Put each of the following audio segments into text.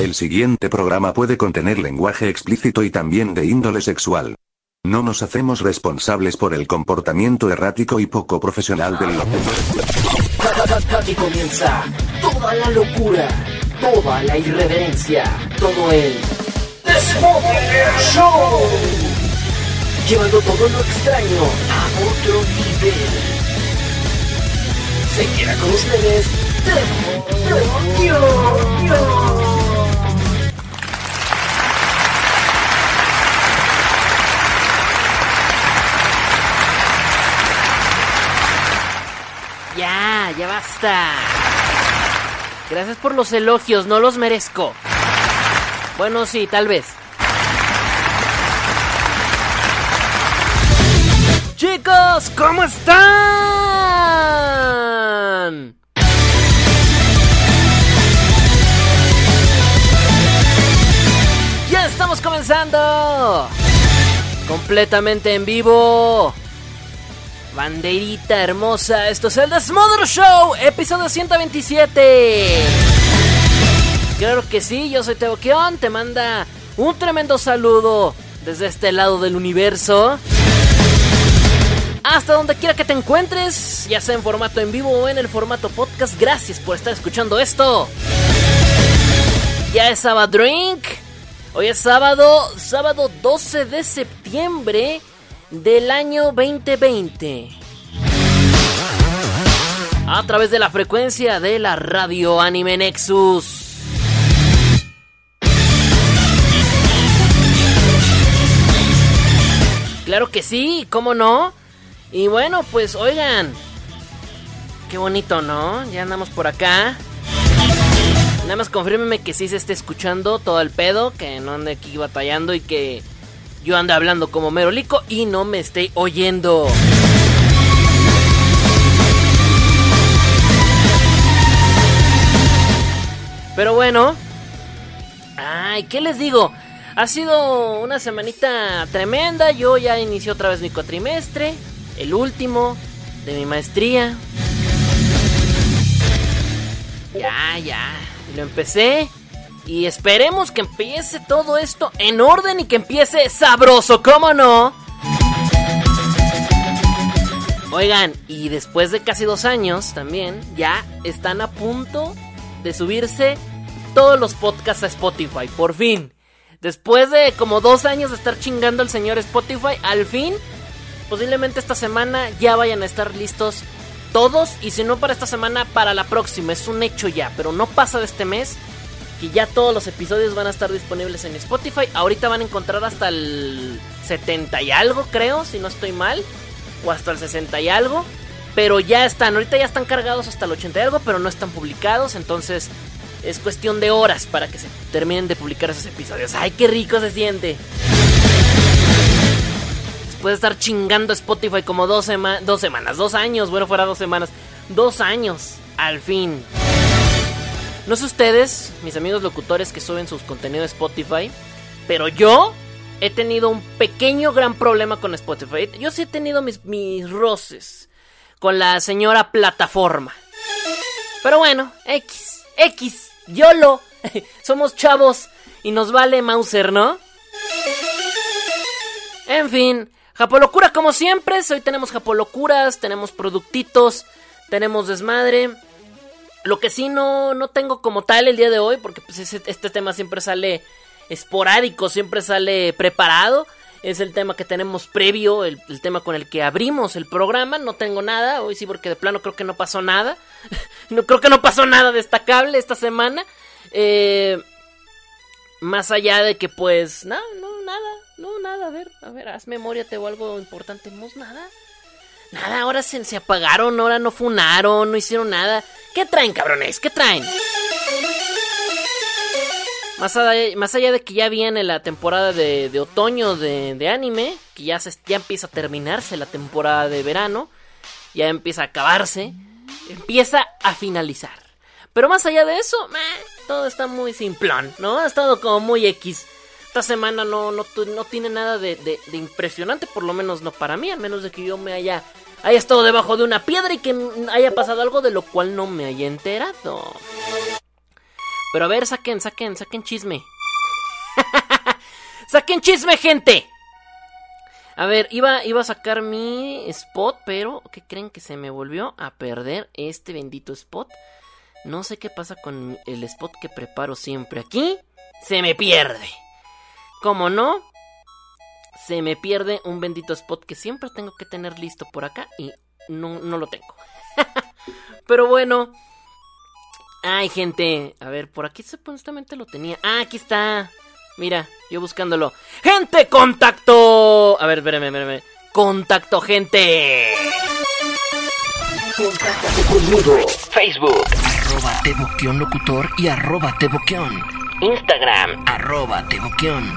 El siguiente programa puede contener lenguaje explícito y también de índole sexual. No nos hacemos responsables por el comportamiento errático y poco profesional del locutor. Aquí comienza toda la locura, toda la irreverencia, todo el Show. Llevando todo lo extraño a otro nivel. Se queda con ustedes Demonio. Ya, basta. Gracias por los elogios, no los merezco. Bueno, sí, tal vez. Chicos, ¿cómo están? Ya estamos comenzando. Completamente en vivo. Banderita hermosa, esto es el The Smother Show, episodio 127. Claro que sí, yo soy Teo Keon, te manda un tremendo saludo desde este lado del universo. Hasta donde quiera que te encuentres, ya sea en formato en vivo o en el formato podcast, gracias por estar escuchando esto. Ya es sábado drink. Hoy es sábado, sábado 12 de septiembre del año 2020. A través de la frecuencia de la radio Anime Nexus. Claro que sí, ¿cómo no? Y bueno, pues oigan, qué bonito, ¿no? Ya andamos por acá. Nada más confírmeme que sí se esté escuchando todo el pedo, que no ande aquí batallando y que yo ando hablando como merolico y no me esté oyendo. Pero bueno, ay, ¿qué les digo? Ha sido una semanita tremenda. Yo ya inicié otra vez mi cuatrimestre, el último de mi maestría. Ya, ya, lo empecé. Y esperemos que empiece todo esto en orden y que empiece sabroso, ¿cómo no? Oigan, y después de casi dos años también, ya están a punto de subirse todos los podcasts a Spotify, por fin. Después de como dos años de estar chingando al señor Spotify, al fin, posiblemente esta semana ya vayan a estar listos todos. Y si no para esta semana, para la próxima. Es un hecho ya, pero no pasa de este mes que ya todos los episodios van a estar disponibles en Spotify. Ahorita van a encontrar hasta el 70 y algo, creo, si no estoy mal. O hasta el 60 y algo. Pero ya están, ahorita ya están cargados hasta el 80 y algo, pero no están publicados. Entonces es cuestión de horas para que se terminen de publicar esos episodios. ¡Ay, qué rico se siente! Después de estar chingando Spotify como dos, dos semanas, dos años, bueno, fuera dos semanas, dos años, al fin. No sé ustedes, mis amigos locutores que suben sus contenidos a Spotify, pero yo he tenido un pequeño gran problema con Spotify. Yo sí he tenido mis, mis roces con la señora plataforma. Pero bueno, X, X, YOLO. Somos chavos y nos vale Mauser, ¿no? En fin, Japolocura como siempre. Hoy tenemos Japolocuras, tenemos productitos, tenemos desmadre. Lo que sí no, no tengo como tal el día de hoy, porque pues este tema siempre sale esporádico, siempre sale preparado. Es el tema que tenemos previo, el, tema con el que abrimos el programa. No tengo nada, hoy sí, porque de plano creo que no pasó nada. no creo que no pasó nada destacable esta semana. Eh, más allá de que pues, no, no, nada, no, nada. A ver, a ver, haz memoria, o algo importante. No, nada. Nada, ahora se, se apagaron, ahora no funaron, no hicieron nada. ¿Qué traen, cabrones? ¿Qué traen? Más allá, más allá de que ya viene la temporada de, otoño de, anime, que ya, se, ya empieza a terminarse la temporada de verano, ya empieza a acabarse, empieza a finalizar. Pero más allá de eso, todo está muy simplón, ¿no? Ha estado como muy X. Esta semana no, no, tiene nada de, impresionante, por lo menos no para mí, al menos de que yo me haya, haya estado debajo de una piedra y que haya pasado algo de lo cual no me haya enterado. Pero a ver, saquen, saquen, saquen chisme. ¡Saquen chisme, gente! A ver, iba, iba a sacar mi spot, pero ¿qué creen que se me volvió a perder este bendito spot? No sé qué pasa con el spot que preparo siempre aquí. Se me pierde. ¿Cómo no? Se me pierde un bendito spot que siempre tengo que tener listo por acá y no, no lo tengo. pero bueno. Ay, gente. A ver, por aquí supuestamente lo tenía. Ah, aquí está. Mira, yo buscándolo. ¡Gente, contacto! A ver, espérame, espérame. ¡Contacto, gente! Contáctate conmigo. Facebook, arroba Teboquión Locutor y arroba Teboquión. Instagram, arroba Teboquión.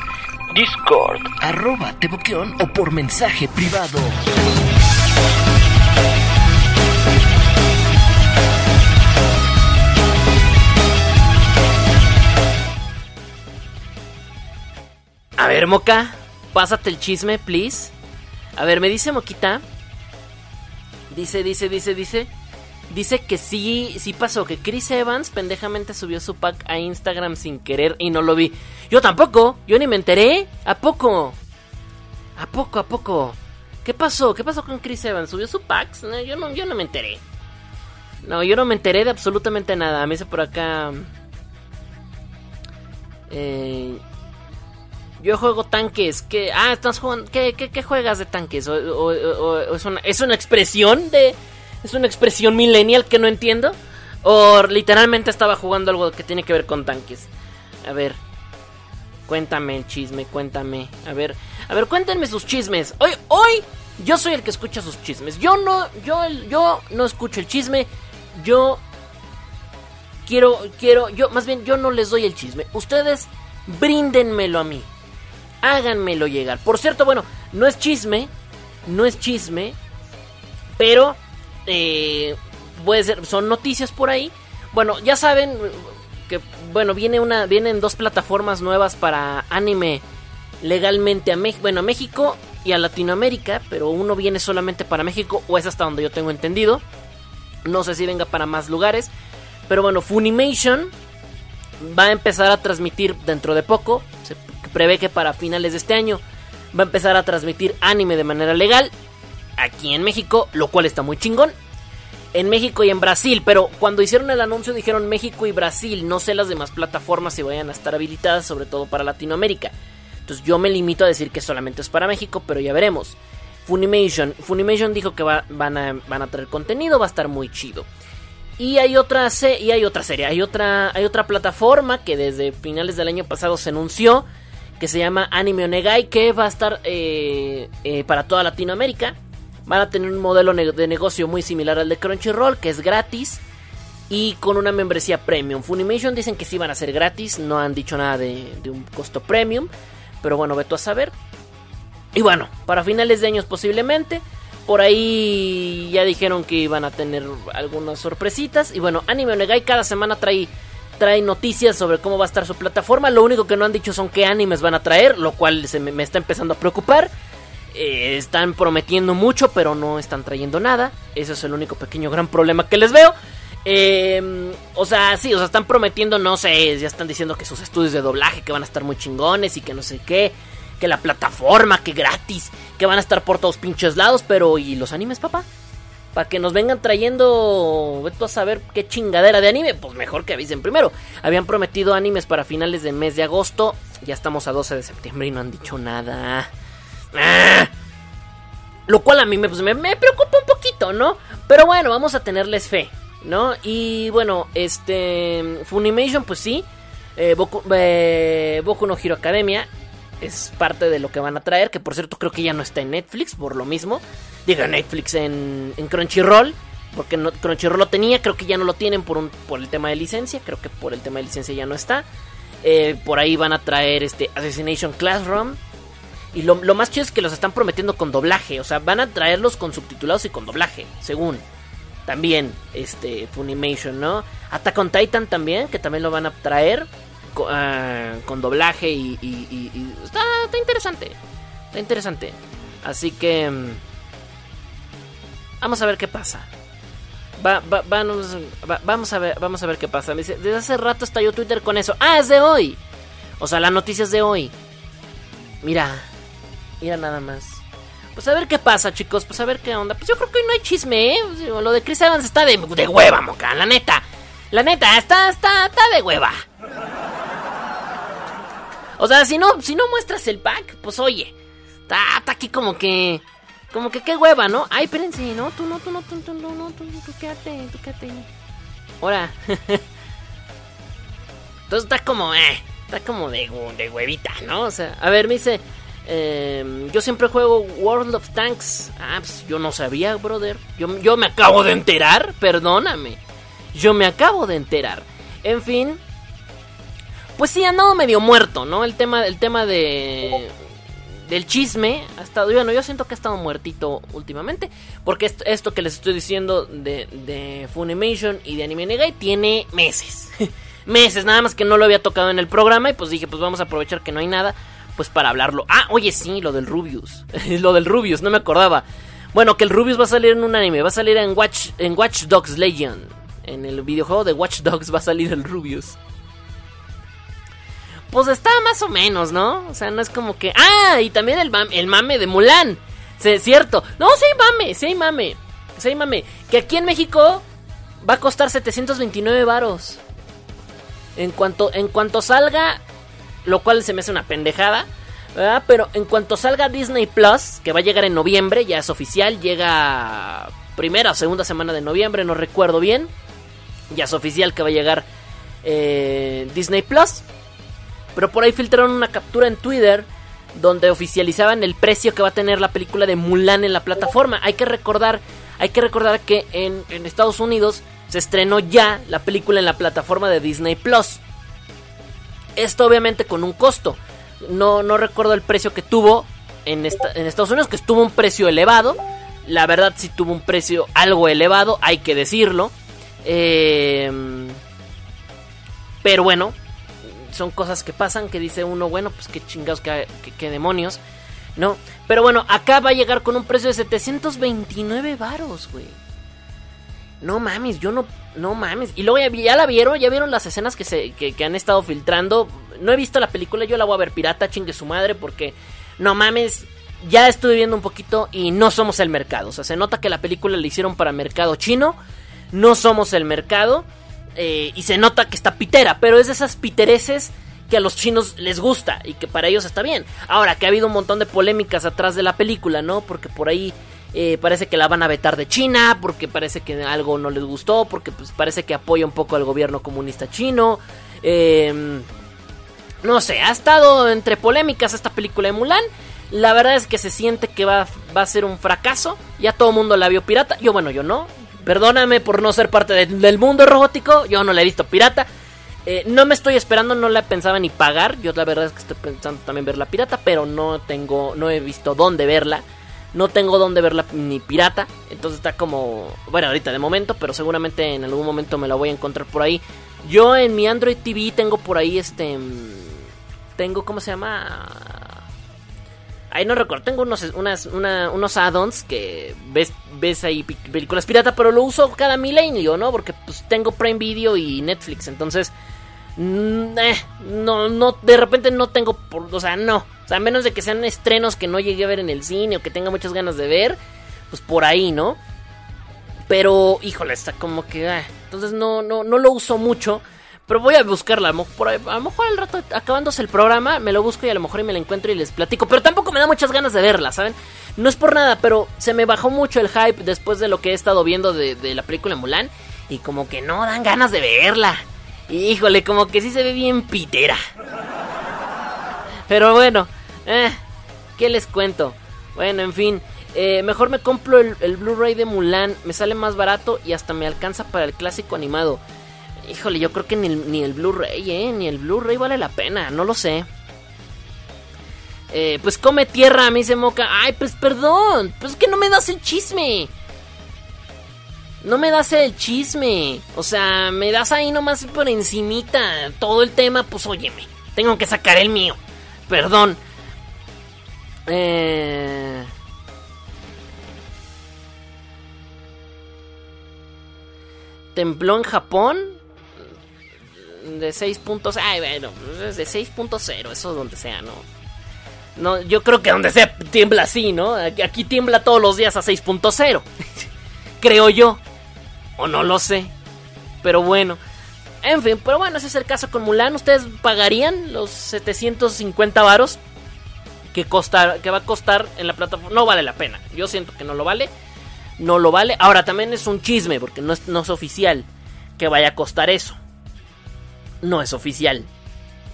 Discord, arroba Teboquión o por mensaje privado. A ver, Moca, pásate el chisme, please. A ver, me dice Moquita. Dice, dice, dice, dice. Dice que sí, sí pasó, que Chris Evans pendejamente subió su pack a Instagram sin querer y no lo vi. Yo tampoco, yo ni me enteré. ¿A poco? ¿A poco, a poco? ¿Qué pasó? ¿Qué pasó con Chris Evans? ¿Subió su pack? No, yo, no, yo no me enteré. No, yo no me enteré de absolutamente nada. Me dice por acá... Eh, yo juego tanques. ¿Qué? Ah, estás jugando. ¿Qué, qué, juegas de tanques? Es, una, ¿Es una expresión de. ¿Es una expresión millennial que no entiendo? ¿O literalmente estaba jugando algo que tiene que ver con tanques? A ver. Cuéntame el chisme, cuéntame. A ver, a ver, cuéntenme sus chismes. Hoy, hoy, yo soy el que escucha sus chismes. Yo no, yo, yo no escucho el chisme. Yo quiero, quiero, yo, más bien, yo no les doy el chisme. Ustedes bríndenmelo a mí. Háganmelo llegar. Por cierto, bueno, no es chisme, no es chisme, pero eh, puede ser, son noticias por ahí. Bueno, ya saben que, bueno, viene una, vienen dos plataformas nuevas para anime legalmente a México, bueno, a México y a Latinoamérica, pero uno viene solamente para México, o es hasta donde yo tengo entendido. No sé si venga para más lugares, pero bueno, Funimation va a empezar a transmitir dentro de poco, se prevé que para finales de este año va a empezar a transmitir anime de manera legal aquí en México, lo cual está muy chingón. En México y en Brasil, pero cuando hicieron el anuncio dijeron México y Brasil, no sé las demás plataformas si vayan a estar habilitadas, sobre todo para Latinoamérica. Entonces yo me limito a decir que solamente es para México, pero ya veremos. Funimation, Funimation dijo que va- van, a, van traer contenido, va a estar muy chido. Y hay otra serie, hay otra hay otra plataforma que desde finales del año pasado se anunció que se llama Anime Onegai que va a estar eh, eh, para toda Latinoamérica. Van a tener un modelo de negocio muy similar al de Crunchyroll, que es gratis y con una membresía premium. Funimation dicen que sí van a ser gratis, no han dicho nada de, un costo premium, pero bueno, veto a saber. Y bueno, para finales de años posiblemente. Por ahí ya dijeron que iban a tener algunas sorpresitas. Y bueno, Anime Onegai cada semana trae, trae noticias sobre cómo va a estar su plataforma. Lo único que no han dicho son qué animes van a traer, lo cual se me está empezando a preocupar. Eh, están prometiendo mucho, pero no están trayendo nada. Ese es el único pequeño gran problema que les veo. Eh, o sea, sí, o sea, están prometiendo, no sé, ya están diciendo que sus estudios de doblaje que van a estar muy chingones y que no sé qué. Que la plataforma, que gratis, que van a estar por todos pinches lados, pero ¿y los animes, papá? Para que nos vengan trayendo, vete a saber qué chingadera de anime, pues mejor que avisen primero. Habían prometido animes para finales del mes de agosto, ya estamos a 12 de septiembre y no han dicho nada. Ah. Lo cual a mí me, pues, me, me preocupa un poquito, ¿no? Pero bueno, vamos a tenerles fe, ¿no? Y bueno, este. Funimation, pues sí. Eh, Boku, eh, Boku no Hero Academia es parte de lo que van a traer. Que por cierto, creo que ya no está en Netflix, por lo mismo. Diga Netflix en, en Crunchyroll. Porque Crunchyroll lo tenía, creo que ya no lo tienen por, un, por el tema de licencia. Creo que por el tema de licencia ya no está. Eh, por ahí van a traer este Assassination Classroom. Y lo, lo más chido es que los están prometiendo con doblaje. O sea, van a traerlos con subtitulados y con doblaje, según. También, este, Funimation, ¿no? Attack on Titan también, que también lo van a traer ah, con doblaje y, y- está, está interesante. Está interesante. Así que... mm, Vamos a ver qué pasa. Va, va- vamos, va- vamos a ver, vamos a ver qué pasa. Desde hace rato estalló Twitter con eso. Ah, es de hoy. O sea, la noticia es de hoy. Mira, mira nada más. Pues a ver qué pasa, chicos. Pues a ver qué onda. Pues yo creo que hoy no hay chisme, ¿eh? Sea, Lo de Chris Evans está de, de hueva, moca. La neta. La neta, está, está, está de hueva. O sea, si no, si no muestras el pack, pues oye. Está, aquí como que. Como que qué hueva, ¿no? Ay, espérense, no, tú no, tú no, tú, tú, no, tú, tú quédate, tú quédate. Ahora. Entonces está como, eh, está como de, de huevita, ¿no? O sea, a ver, me dice, eh, yo siempre juego World of Tanks. Ah, pues yo no sabía, brother. Yo, yo me acabo de enterar, perdóname. Yo me acabo de enterar. En fin, pues sí, ha andado medio muerto, ¿no? El tema, el tema de del chisme ha estado, bueno, yo siento que ha estado muertito últimamente, porque esto, que les estoy diciendo de, de Funimation y de Anime Negai tiene meses, meses, nada más que no lo había tocado en el programa y pues dije, pues vamos a aprovechar que no hay nada, pues para hablarlo. Ah, oye, sí, lo del Rubius, lo del Rubius, no me acordaba. Bueno, que el Rubius va a salir en un anime, va a salir en Watch, en Watch Dogs Legion, en el videojuego de Watch Dogs va a salir el Rubius. Pues está más o menos, ¿no? O sea, no es como que. ¡Ah! Y también el, mam- el mame de Mulan. Sí, cierto. No, sí hay mame, sí hay mame. Sí hay mame. Que aquí en México va a costar 729 varos. En cuanto, en cuanto salga. Lo cual se me hace una pendejada. ¿verdad? Pero en cuanto salga Disney Plus, que va a llegar en noviembre, ya es oficial, llega primera o segunda semana de noviembre, no recuerdo bien. Ya es oficial que va a llegar eh, Disney Plus. Pero por ahí filtraron una captura en Twitter donde oficializaban el precio que va a tener la película de Mulan en la plataforma. Hay que recordar, hay que recordar que en, en Estados Unidos se estrenó ya la película en la plataforma de Disney Plus. Esto obviamente con un costo. No, no recuerdo el precio que tuvo en, en Estados Unidos, que estuvo un precio elevado. La verdad sí tuvo un precio algo elevado, hay que decirlo. Eh, pero bueno, son cosas que pasan que dice uno, bueno, pues qué chingados, qué- qué demonios, ¿no? Pero bueno, acá va a llegar con un precio de 729 varos, güey. No mames, yo no, no mames. Y luego ya, la vieron, ya vieron las escenas que, se, que, que han estado filtrando. No he visto la película, yo la voy a ver pirata, chingue su madre, porque no mames, ya estuve viendo un poquito y no somos el mercado. O sea, se nota que la película la hicieron para mercado chino, no somos el mercado. eh, y se nota que está pitera, pero es de esas pitereces que a los chinos les gusta y que para ellos está bien. Ahora, que ha habido un montón de polémicas atrás de la película, ¿no? Porque por ahí eh, parece que la van a vetar de China, porque parece que algo no les gustó, porque pues, parece que apoya un poco al gobierno comunista chino. Eh, no sé, ha estado entre polémicas esta película de Mulan. La verdad es que se siente que va, va a ser un fracaso. Ya todo el mundo la vio pirata. Yo, bueno, yo no. Perdóname por no ser parte de- del mundo robótico. Yo no la he visto pirata. Eh, no me estoy esperando, no la pensaba ni pagar. Yo la verdad es que estoy pensando también verla pirata, pero no tengo, no he visto dónde verla. No tengo dónde verla ni pirata. Entonces está como, bueno, ahorita de momento, pero seguramente en algún momento me la voy a encontrar por ahí. Yo en mi Android TV tengo por ahí este, tengo cómo se llama. Ahí no recuerdo, tengo unos, unas, una- unos add-ons que ves, ves ahí películas pirata, pero lo uso cada milenio, ¿no? Porque pues tengo Prime Video y Netflix, entonces... mm, eh, no, no, de repente no tengo, por, o sea, no. O sea, a menos de que sean estrenos que no llegué a ver en el cine o que tenga muchas ganas de ver, pues por ahí, ¿no? Pero, híjole, está como que... ah, entonces no, no, no lo uso mucho. Pero voy a buscarla. A lo, mejor, a lo mejor al rato, acabándose el programa, me lo busco y a lo mejor me la encuentro y les platico. Pero tampoco me da muchas ganas de verla, ¿saben? No es por nada, pero se me bajó mucho el hype después de lo que he estado viendo de, de la película Mulan. Y como que no dan ganas de verla. Híjole, como que sí se ve bien pitera. Pero bueno, eh, ¿qué les cuento? Bueno, en fin, eh, mejor me compro el, el Blu-ray de Mulan, me sale más barato y hasta me alcanza para el clásico animado. Híjole, yo creo que ni el, ni el Blu-ray, eh, ni el Blu-ray vale la pena, no lo sé. Eh, pues come tierra, me dice Moca. Ay, pues perdón, pues es que no me das el chisme. No me das el chisme. O sea, me das ahí nomás por encimita todo el tema, pues óyeme. Tengo que sacar el mío. Perdón. Eh... contempló en Japón de 6 puntos. Ay, bueno, es de 6.0, eso donde sea, ¿no? No, yo creo que donde sea tiembla así, ¿no? Aquí tiembla todos los días a 6.0. creo yo. O no lo sé. Pero bueno. En fin, pero bueno, ese es el caso con Mulan. ¿Ustedes pagarían los 750 varos que, que va a costar en la plataforma? No vale la pena. Yo siento que no lo vale. No lo vale. Ahora también es un chisme porque no es, no es oficial que vaya a costar eso. No es oficial.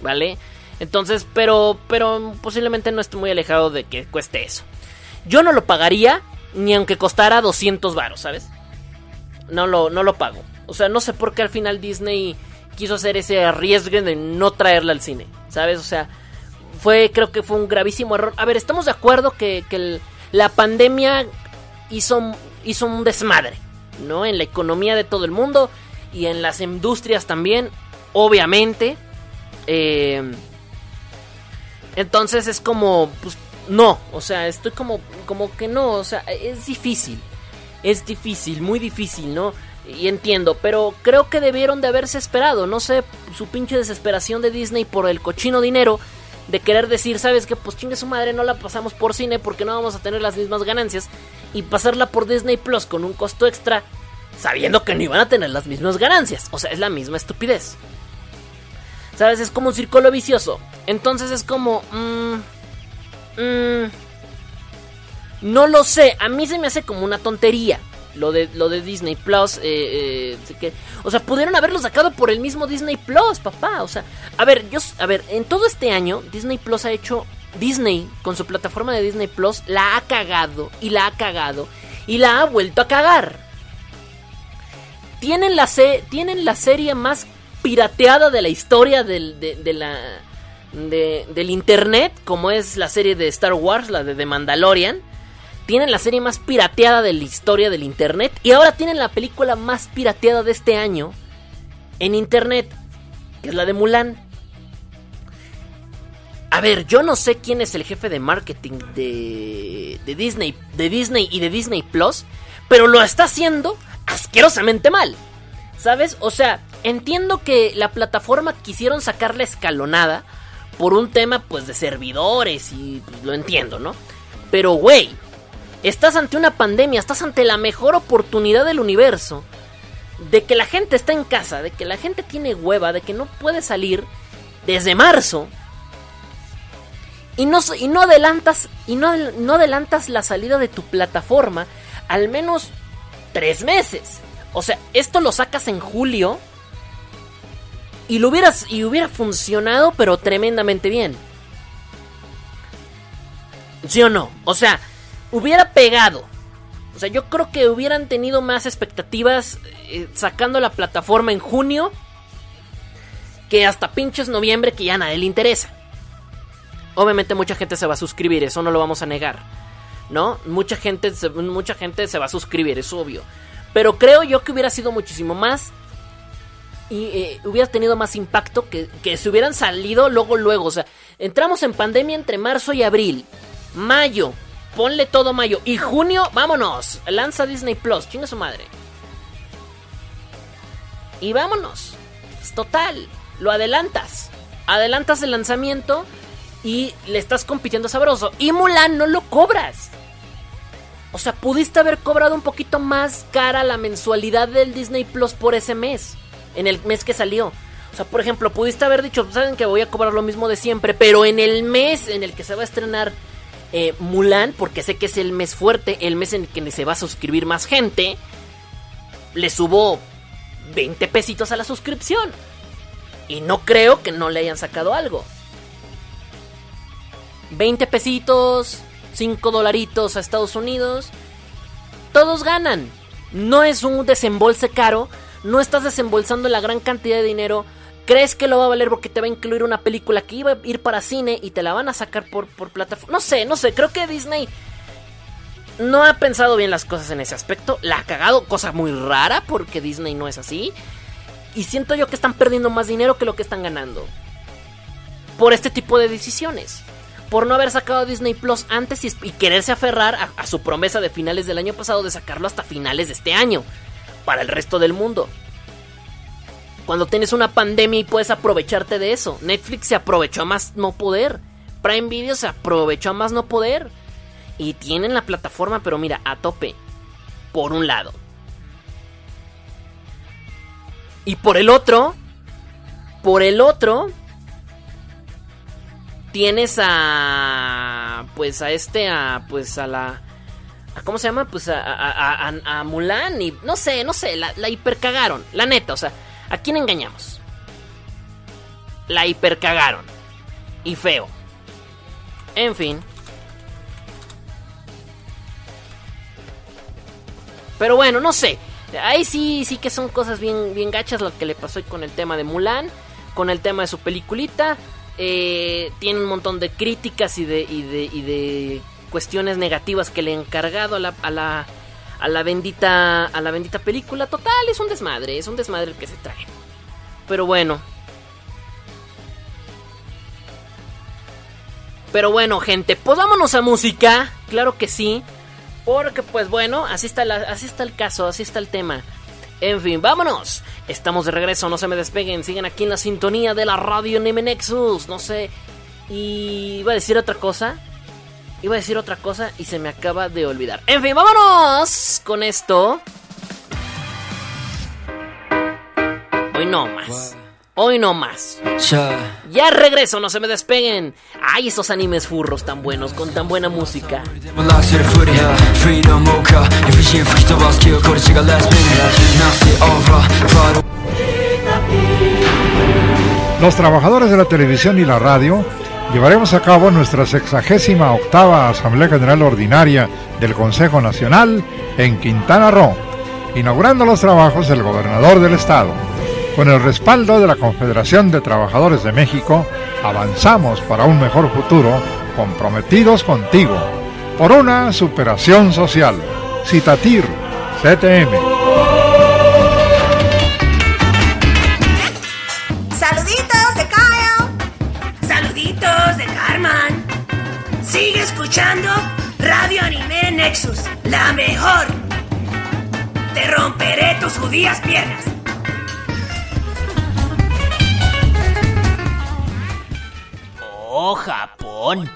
¿Vale? Entonces, pero, pero posiblemente no esté muy alejado de que cueste eso. Yo no lo pagaría ni aunque costara 200 varos, ¿sabes? No lo, no lo pago. O sea, no sé por qué al final Disney quiso hacer ese arriesgue de no traerla al cine, ¿sabes? O sea, fue, creo que fue un gravísimo error. A ver, estamos de acuerdo que, la pandemia hizo, hizo un desmadre, ¿no? En la economía de todo el mundo y en las industrias también, obviamente. Eh, entonces es como, pues no, o sea, estoy como, como que no, o sea, es difícil, es difícil, muy difícil, ¿no? Y entiendo, pero creo que debieron de haberse esperado, no sé, su pinche desesperación de Disney por el cochino dinero, de querer decir, ¿sabes qué? Pues chingue su madre, no la pasamos por cine porque no vamos a tener las mismas ganancias, y pasarla por Disney Plus con un costo extra, sabiendo que no iban a tener las mismas ganancias, o sea, es la misma estupidez. ¿Sabes? Es como un círculo vicioso. Entonces es como... Mmm, mmm, no lo sé. A mí se me hace como una tontería. Lo de, lo de Disney Plus. Eh, eh, que, o sea, pudieron haberlo sacado por el mismo Disney Plus, papá. O sea, a ver, yo, a ver, en todo este año Disney Plus ha hecho... Disney, con su plataforma de Disney Plus, la ha cagado y la ha cagado y la ha vuelto a cagar. Tienen la, tienen la serie más pirateada de la historia del, de, la, del internet, como es la serie de Star Wars, la de The Mandalorian. Tienen la serie más pirateada de la historia del internet. Y ahora tienen la película más pirateada de este año en internet, que es la de Mulan. A ver, yo no sé quién es el jefe de marketing de, de Disney, de Disney y de Disney Plus, pero lo está haciendo asquerosamente mal. ¿Sabes? O sea, entiendo que la plataforma quisieron sacarla escalonada por un tema pues de servidores y pues, lo entiendo, ¿no? Pero güey, estás ante una pandemia, estás ante la mejor oportunidad del universo de que la gente está en casa, de que la gente tiene hueva, de que no puede salir desde marzo. Y no, y no adelantas y no, no adelantas la salida de tu plataforma al menos tres meses. O sea, esto lo sacas en julio. Y lo hubieras. Y hubiera funcionado, pero tremendamente bien. ¿Sí o no? O sea, hubiera pegado. O sea, yo creo que hubieran tenido más expectativas eh, sacando la plataforma en junio. Que hasta pinches noviembre que ya a nadie le interesa. Obviamente mucha gente se va a suscribir, eso no lo vamos a negar. ¿No? Mucha gente, mucha gente se va a suscribir, es obvio. Pero creo yo que hubiera sido muchísimo más. Y eh, hubiera tenido más impacto que, que se hubieran salido luego, luego. O sea, entramos en pandemia entre marzo y abril. Mayo, ponle todo mayo. Y junio, vámonos. Lanza Disney Plus, chinga su madre. Y vámonos. Es total. Lo adelantas. Adelantas el lanzamiento y le estás compitiendo sabroso. Y Mulan no lo cobras. O sea, pudiste haber cobrado un poquito más cara la mensualidad del Disney Plus por ese mes. En el mes que salió. O sea, por ejemplo, pudiste haber dicho, saben que voy a cobrar lo mismo de siempre, pero en el mes en el que se va a estrenar eh, Mulan, porque sé que es el mes fuerte, el mes en el que se va a suscribir más gente, le subo 20 pesitos a la suscripción. Y no creo que no le hayan sacado algo. 20 pesitos, 5 dolaritos a Estados Unidos, todos ganan. No es un desembolse caro, no estás desembolsando la gran cantidad de dinero. ¿Crees que lo va a valer porque te va a incluir una película que iba a ir para cine y te la van a sacar por, por plataforma? No sé, no sé, creo que Disney no ha pensado bien las cosas en ese aspecto. La ha cagado, cosa muy rara porque Disney no es así. Y siento yo que están perdiendo más dinero que lo que están ganando. Por este tipo de decisiones por no haber sacado Disney Plus antes y, quererse aferrar a, su promesa de finales del año pasado de sacarlo hasta finales de este año, para el resto del mundo. Cuando tienes una pandemia y puedes aprovecharte de eso. Netflix se aprovechó a más no poder. Prime Video se aprovechó a más no poder. Y tienen la plataforma, pero mira, a tope. Por un lado. Y por el otro, por el otro, tienes a. Pues a este, a. Pues a la. ¿Cómo se llama? Pues a, a, a, Mulan y. No sé, no sé, la, la hipercagaron. La neta, o sea, ¿a quién engañamos? La hipercagaron. Y feo. En fin. Pero bueno, no sé. Ahí sí, sí que son cosas bien, bien gachas lo que le pasó con el tema de Mulan, con el tema de su peliculita. Eh, tiene un montón de críticas y de, y de, y de cuestiones negativas que le han cargado a la, a la, a la bendita a la bendita película. Total, es un desmadre, es un desmadre el que se trae. Pero bueno. Pero bueno, gente, pues vámonos a música. Claro que sí. Porque pues bueno, así está, así está el caso, así está el tema. En fin, vámonos. Estamos de regreso, no se me despeguen. Sigan aquí en la sintonía de la radio Nexus. No sé. Y iba a decir otra cosa. Iba a decir otra cosa y se me acaba de olvidar. En fin, vámonos con esto. Hoy no más. Hoy no más. Ya regreso, no se me despeguen. Ay, esos animes furros tan buenos, con tan buena música. Los trabajadores de la televisión y la radio llevaremos a cabo nuestra sexagésima octava Asamblea General Ordinaria del Consejo Nacional en Quintana Roo, inaugurando los trabajos del gobernador del estado. Con el respaldo de la Confederación de Trabajadores de México, avanzamos para un mejor futuro, comprometidos contigo, por una superación social. Citatir, CTM. Escuchando Radio Anime Nexus, la mejor. Te romperé tus judías piernas. Oh, Japón,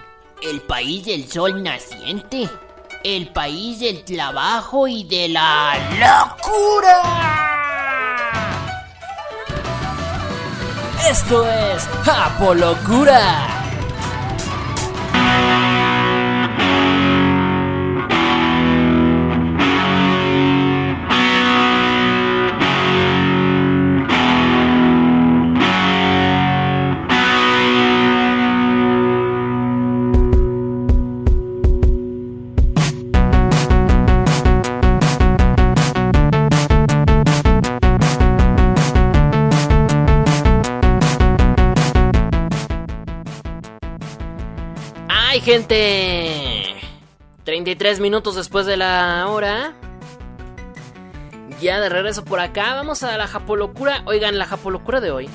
el país del sol naciente, el país del trabajo y de la locura. Esto es Japolocura. Gente! 33 minutos después de la hora. Ya de regreso por acá. Vamos a la Japolocura. Oigan, la Japolocura de hoy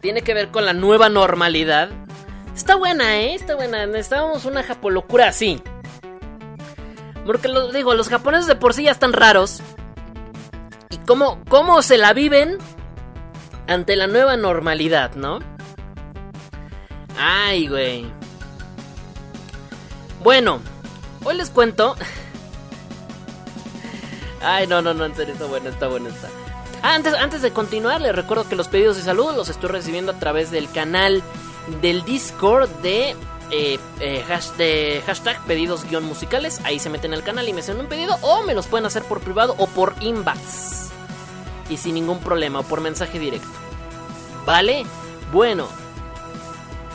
tiene que ver con la nueva normalidad. Está buena, ¿eh? Está buena. Necesitábamos una Japolocura así. Porque lo digo, los japoneses de por sí ya están raros. ¿Y cómo, cómo se la viven ante la nueva normalidad, no? Ay, güey. Bueno, hoy les cuento. Ay, no, no, no, en serio, está bueno, está bueno, está. Antes, antes de continuar, les recuerdo que los pedidos de saludos los estoy recibiendo a través del canal del Discord de, eh, eh, hashtag pedidos guion musicales. Ahí se meten al canal y me hacen un pedido, o me los pueden hacer por privado o por inbox. Y sin ningún problema, o por mensaje directo. ¿Vale? Bueno,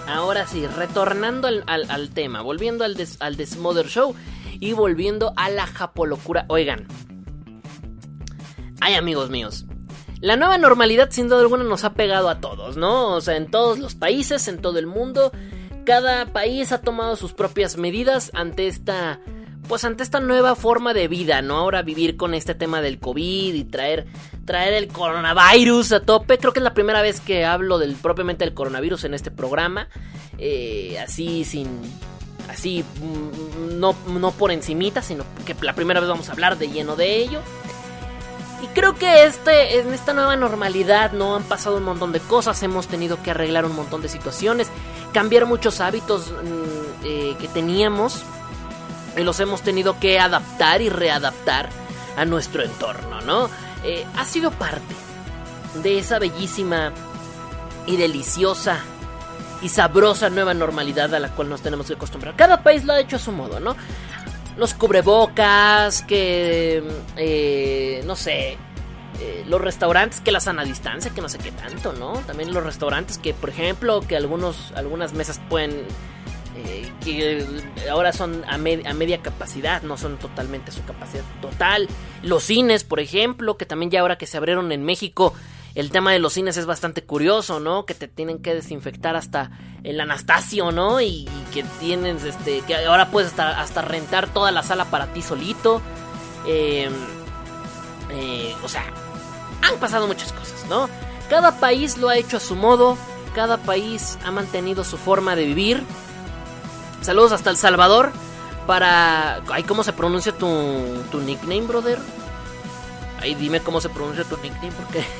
Ahora sí, retornando al, al- tema, volviendo al, des, al Show y volviendo a la Japolocura. Oigan, ay amigos míos, la nueva normalidad sin duda alguna nos ha pegado a todos, ¿no? O sea, en todos los países, en todo el mundo, cada país ha tomado sus propias medidas ante esta... Pues ante esta nueva forma de vida, ¿no? Ahora vivir con este tema del COVID y traer, traer el coronavirus a tope. Creo que es la primera vez que hablo del propiamente del coronavirus en este programa. Eh, así sin. Así. mm, No, no por encimita, sino que la primera vez vamos a hablar de lleno de ello. Y creo que este, en esta nueva normalidad no han pasado un montón de cosas, hemos tenido que arreglar un montón de situaciones, cambiar muchos hábitos mm, eh, que teníamos y los hemos tenido que adaptar y readaptar a nuestro entorno, ¿no? Eh, ha sido parte de esa bellísima y deliciosa y sabrosa nueva normalidad a la cual nos tenemos que acostumbrar. Cada país lo ha hecho a su modo, ¿no? Los cubrebocas, que... Eh, no sé. Eh, los restaurantes que la sana distancia, que no sé qué tanto, ¿no? También los restaurantes que, por ejemplo, que algunos, algunas mesas pueden... Que ahora son a, a media capacidad, no son totalmente su capacidad total. Los cines, por ejemplo, que también ya ahora que se abrieron en México, el tema de los cines es bastante curioso, ¿no? Que te tienen que desinfectar hasta el Anastasio, ¿no? Y, que tienes, este, que ahora puedes hasta, hasta rentar toda la sala para ti solito. Em, eh, o sea, han pasado muchas cosas, ¿no? Cada país lo ha hecho a su modo, cada país ha mantenido su forma de vivir. Saludos hasta El Salvador. Para. Ay, ¿cómo se pronuncia tu, tu nickname, brother? Ay, dime cómo se pronuncia tu nickname, porque.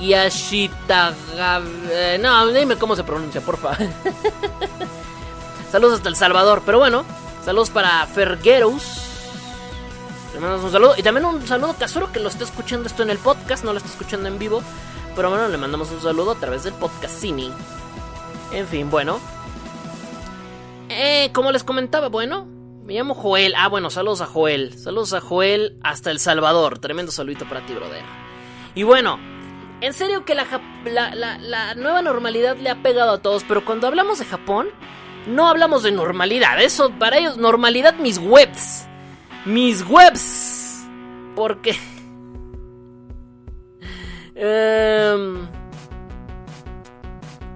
Yashitaga... Eh, no, dime cómo se pronuncia, porfa. saludos hasta El Salvador. Pero bueno, saludos para Fergueros. Le mandamos un saludo. Y también un saludo casero que lo está escuchando esto en el podcast, no lo está escuchando en vivo. Pero bueno, le mandamos un saludo a través del podcast Cine. En fin, bueno. Eh, como les comentaba, bueno, me llamo Joel. Ah, bueno, saludos a Joel. Saludos a Joel hasta El Salvador. Tremendo saludito para ti, brother. Y bueno, en serio que la, nueva normalidad le ha pegado a todos, pero cuando hablamos de Japón, no hablamos de normalidad. Eso, para ellos, normalidad mis webs. Mis webs. Porque... Em,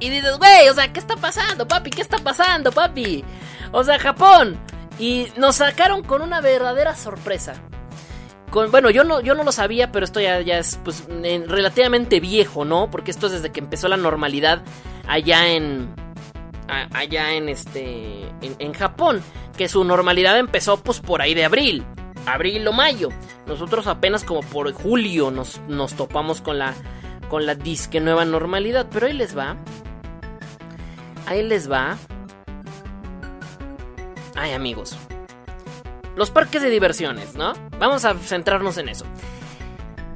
y dices, güey, o sea, ¿qué está pasando, papi? ¿Qué está pasando, papi? O sea, Japón. Y nos sacaron con una verdadera sorpresa bueno, yo no, yo no lo sabía, pero esto ya, es pues, relativamente viejo, ¿no? Porque esto es desde que empezó la normalidad allá en. allá en este. En, Japón. Que su normalidad empezó pues por ahí de abril. Abril o mayo. Nosotros apenas como por julio nos, nos topamos con la. con la disque nueva normalidad. Pero ahí les va. Ahí les va. Ay, amigos los parques de diversiones, ¿no? Vamos a centrarnos en eso.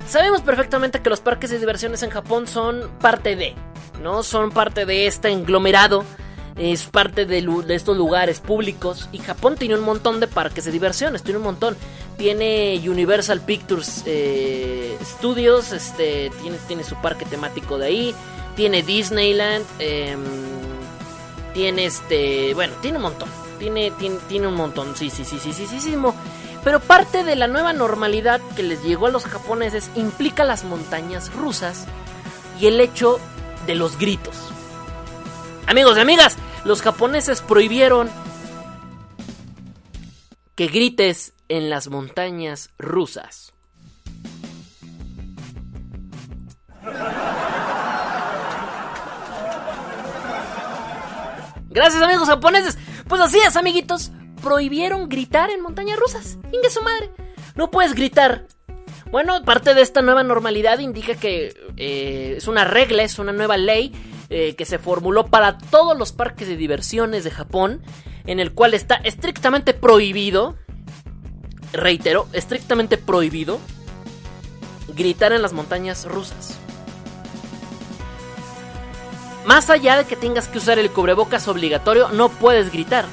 Sabemos perfectamente que los parques de diversiones en Japón son parte de, ¿no? Son parte de este englomerado, es parte de, estos lugares públicos. Y Japón tiene un montón de parques de diversiones, tiene un montón. Tiene Universal Pictures eh, Studios, este, tiene, tiene su parque temático de ahí. Tiene Disneyland, em, tiene este, bueno, tiene un montón tiene, tiene, un montón, sí, sí, sí, sí, sí, sí, sí. Pero parte de la nueva normalidad que les llegó a los japoneses implica las montañas rusas y el hecho de los gritos. Amigos y amigas, los japoneses prohibieron que grites en las montañas rusas. Gracias amigos japoneses. Pues así es, amiguitos. Prohibieron gritar en montañas rusas. Inge su madre. No puedes gritar. Bueno, parte de esta nueva normalidad indica que eh, es una regla, es una nueva ley eh, que se formuló para todos los parques de diversiones de Japón, en el cual está estrictamente prohibido, reitero, estrictamente prohibido, gritar en las montañas rusas. Más allá de que tengas que usar el cubrebocas obligatorio, no puedes gritar.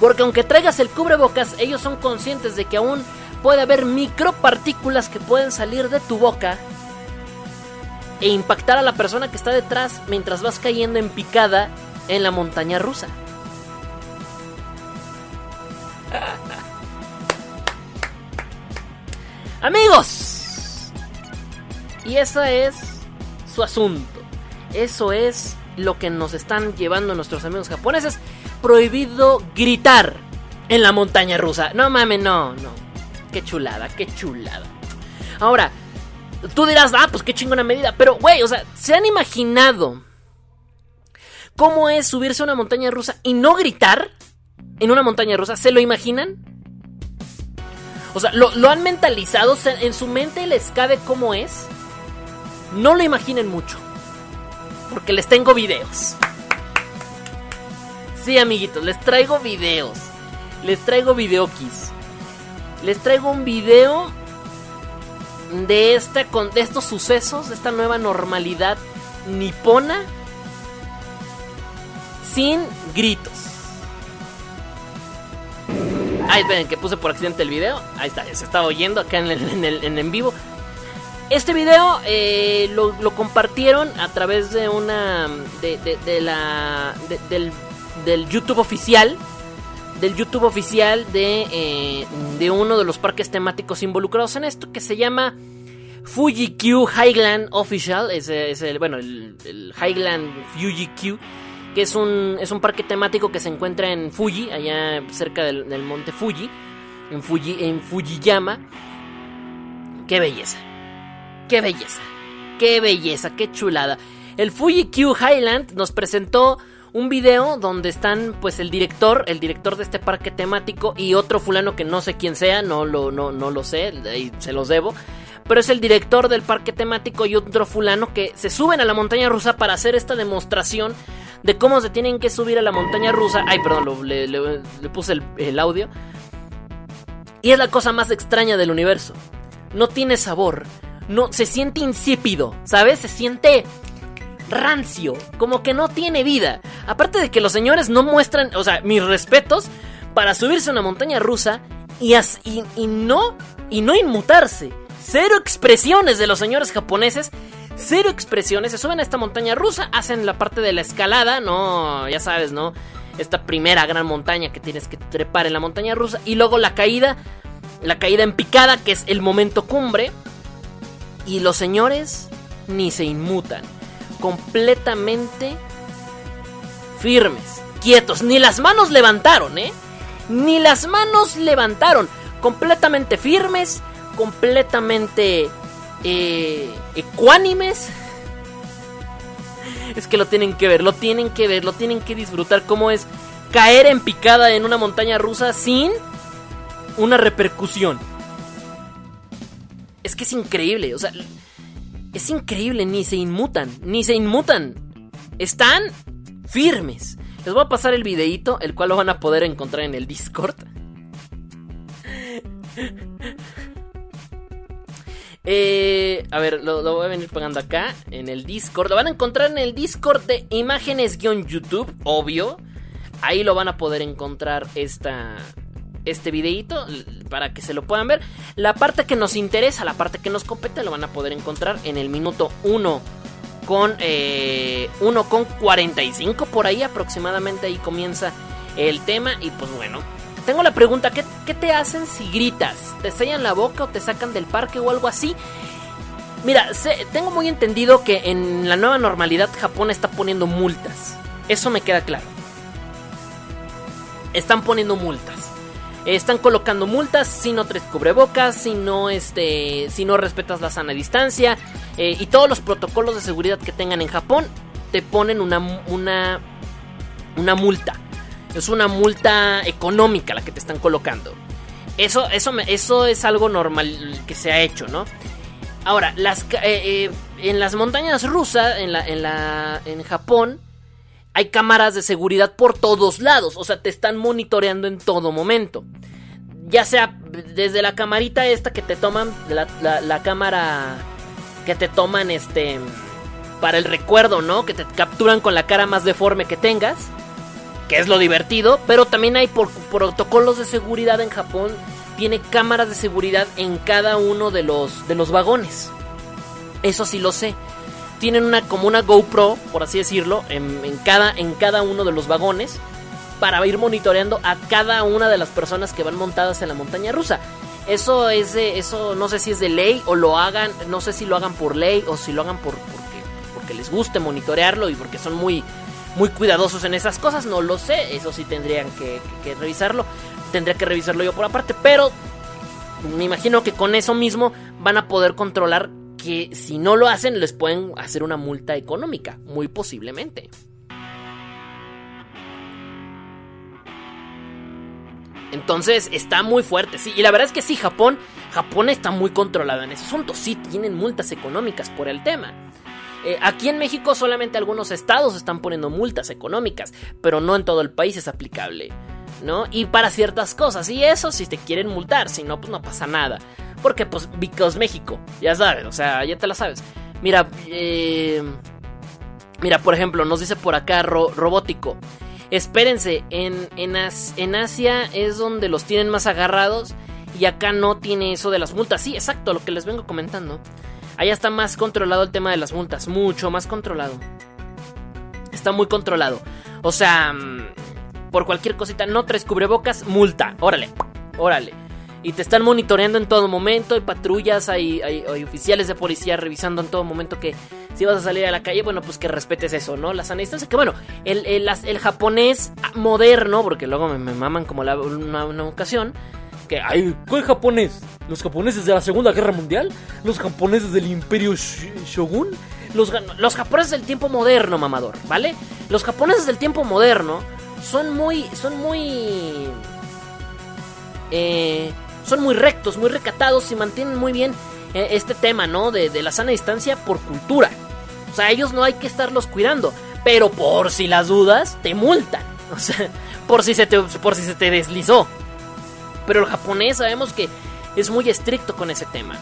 Porque aunque traigas el cubrebocas, ellos son conscientes de que aún puede haber micropartículas que pueden salir de tu boca e impactar a la persona que está detrás mientras vas cayendo en picada en la montaña rusa. Amigos, y ese es su asunto. Eso es lo que nos están llevando nuestros amigos japoneses. Prohibido gritar en la montaña rusa. No mames, no, no. Qué chulada, qué chulada. Ahora, tú dirás, ah, pues qué chingona medida. Pero, güey, o sea, ¿se han imaginado cómo es subirse a una montaña rusa y no gritar en una montaña rusa? ¿Se lo imaginan? O sea, lo, lo han mentalizado, en su mente les cabe cómo es. No lo imaginen mucho. Porque les tengo videos. Sí, amiguitos, les traigo videos. Les traigo videokis. Les traigo un video de, esta, de estos sucesos, de esta nueva normalidad nipona. Sin gritos. Ay, esperen, que puse por accidente el video. Ahí está, se estaba oyendo acá en, en, en, en vivo. Este video eh, lo, compartieron a través de una. de, la. De, del, del, YouTube oficial. Del YouTube oficial de, eh, de uno de los parques temáticos involucrados en esto, que se llama Fuji Q Highland Official. Es, es el, bueno, el, el Highland Fuji Q que es un, es un parque temático que se encuentra en Fuji, allá cerca del, del monte Fuji, en, Fuji, en Fujiyama. ¡Qué belleza! ¡Qué belleza! ¡Qué belleza! ¡Qué chulada! El Fuji Q Highland nos presentó un video donde están pues el director, el director de este parque temático y otro fulano que no sé quién sea, no lo, no, no lo sé, ahí se los debo. Pero es el director del parque temático y otro fulano que se suben a la montaña rusa para hacer esta demostración de cómo se tienen que subir a la montaña rusa. Ay, perdón, le, puse el audio. Y es la cosa más extraña del universo. No tiene sabor. No, se siente insípido, ¿sabes? Se siente rancio, como que no tiene vida. Aparte de que los señores no muestran, o sea, mis respetos para subirse a una montaña rusa y, as, y, no y no inmutarse. Cero expresiones de los señores japoneses cero expresiones, se suben a esta montaña rusa, hacen la parte de la escalada, no, ya sabes, ¿no? Esta primera gran montaña que tienes que trepar en la montaña rusa y luego la caída, la caída en picada que es el momento cumbre y los señores ni se inmutan, completamente firmes, quietos, ni las manos levantaron, ¿eh? Ni las manos levantaron, completamente firmes, completamente eh, ecuánimes. Es que lo tienen que ver, lo tienen que ver, lo tienen que disfrutar. Cómo es caer en picada en una montaña rusa sin una repercusión. Es que es increíble, o sea, es increíble, ni se inmutan, ni se inmutan. Están firmes. Les voy a pasar el videito, el cual lo van a poder encontrar en el Discord. Eh, a ver, lo, lo, voy a venir pegando acá en el Discord. Lo van a encontrar en el Discord de imágenes-youtube, obvio. Ahí lo van a poder encontrar esta, este videito para que se lo puedan ver. La parte que nos interesa, la parte que nos compete, lo van a poder encontrar en el minuto 1 con eh, 1 con 45 por ahí aproximadamente. Ahí comienza el tema y pues bueno, tengo la pregunta, ¿qué, ¿qué, te hacen si gritas? ¿Te sellan la boca o te sacan del parque o algo así? Mira, tengo muy entendido que en la nueva normalidad Japón está poniendo multas. Eso me queda claro. Están poniendo multas. Están colocando multas si no traes cubrebocas, si no, este, si no respetas la sana distancia eh, y todos los protocolos de seguridad que tengan en Japón te ponen una, una, una multa es una multa económica la que te están colocando. Eso, eso, eso es algo normal que se ha hecho, ¿no? Ahora, las, eh, eh, en las montañas rusas, en, la, en, la, en Japón, hay cámaras de seguridad por todos lados. O sea, te están monitoreando en todo momento. Ya sea desde la camarita esta que te toman, la, la, cámara que te toman este para el recuerdo, ¿no? Que te capturan con la cara más deforme que tengas que es lo divertido, pero también hay por protocolos de seguridad en Japón, tiene cámaras de seguridad en cada uno de los, de los vagones. Eso sí lo sé. Tienen una como una GoPro, por así decirlo, en, cada, en cada uno de los vagones para ir monitoreando a cada una de las personas que van montadas en la montaña rusa. Eso es de, eso no sé si es de ley o lo hagan, no sé si lo hagan por ley o si lo hagan por porque, porque les guste monitorearlo y porque son muy muy cuidadosos en esas cosas, no lo sé, eso sí tendrían que revisarlo, tendría que revisarlo yo por aparte, pero me imagino que con eso mismo van a poder controlar que si no lo hacen les pueden hacer una multa económica, muy posiblemente. Entonces está muy fuerte, sí. Y la verdad es que sí, Japón, Japón está muy controlado en ese asunto. Sí, tienen multas económicas por el tema. Eh, aquí en México solamente algunos estados están poniendo multas económicas, pero no en todo el país es aplicable, ¿no? Y para ciertas cosas, y eso si te quieren multar, si no, pues no pasa nada. Porque, pues, because México, ya sabes, o sea, ya te la sabes. Mira, eh, mira, por ejemplo, nos dice por acá robótico. Espérense, en, en, en Asia es donde los tienen más agarrados y acá no tiene eso de las multas. Sí, exacto, lo que les vengo comentando. Allá está más controlado el tema de las multas, mucho más controlado. Está muy controlado. O sea, mm, por cualquier cosita, no traes cubrebocas, multa. Órale, órale. Y te están monitoreando en todo momento, hay patrullas, hay, hay, oficiales de policía revisando en todo momento que si vas a salir a la calle, bueno, pues que respetes eso, ¿no? La sana distancia, que bueno, el, el, japonés moderno, porque luego me, maman como la, una ocasión, que hay ¿cuál japonés? ¿Los japoneses de la Segunda Guerra Mundial? ¿Los japoneses del Imperio Shogun? Los, los japoneses del tiempo moderno, mamador, ¿vale? Los japoneses del tiempo moderno son muy. son muy. Eh, son muy rectos, muy recatados y mantienen muy bien eh, este tema, ¿no? De, de la sana distancia por cultura. O sea, ellos no hay que estarlos cuidando. Pero por si las dudas, te multan. O sea, por si se te, por si se te deslizó. Pero el japonés sabemos que es muy estricto con ese tema.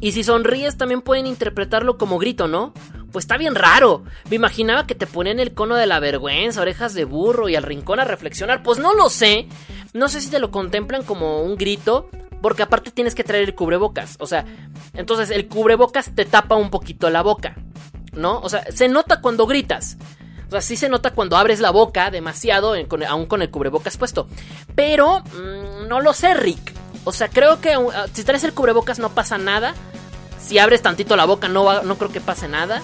Y si sonríes también pueden interpretarlo como grito, ¿no? Pues está bien raro. Me imaginaba que te ponían el cono de la vergüenza, orejas de burro y al rincón a reflexionar. Pues no lo sé. No sé si te lo contemplan como un grito. Porque aparte tienes que traer el cubrebocas. O sea, entonces el cubrebocas te tapa un poquito la boca. ¿No? O sea, se nota cuando gritas. O sea, sí se nota cuando abres la boca demasiado, aún con el cubrebocas puesto. Pero mm, no lo sé, Rick. O sea, creo que ah, si traes el cubrebocas no pasa nada. Si abres tantito la boca no, no creo que pase nada.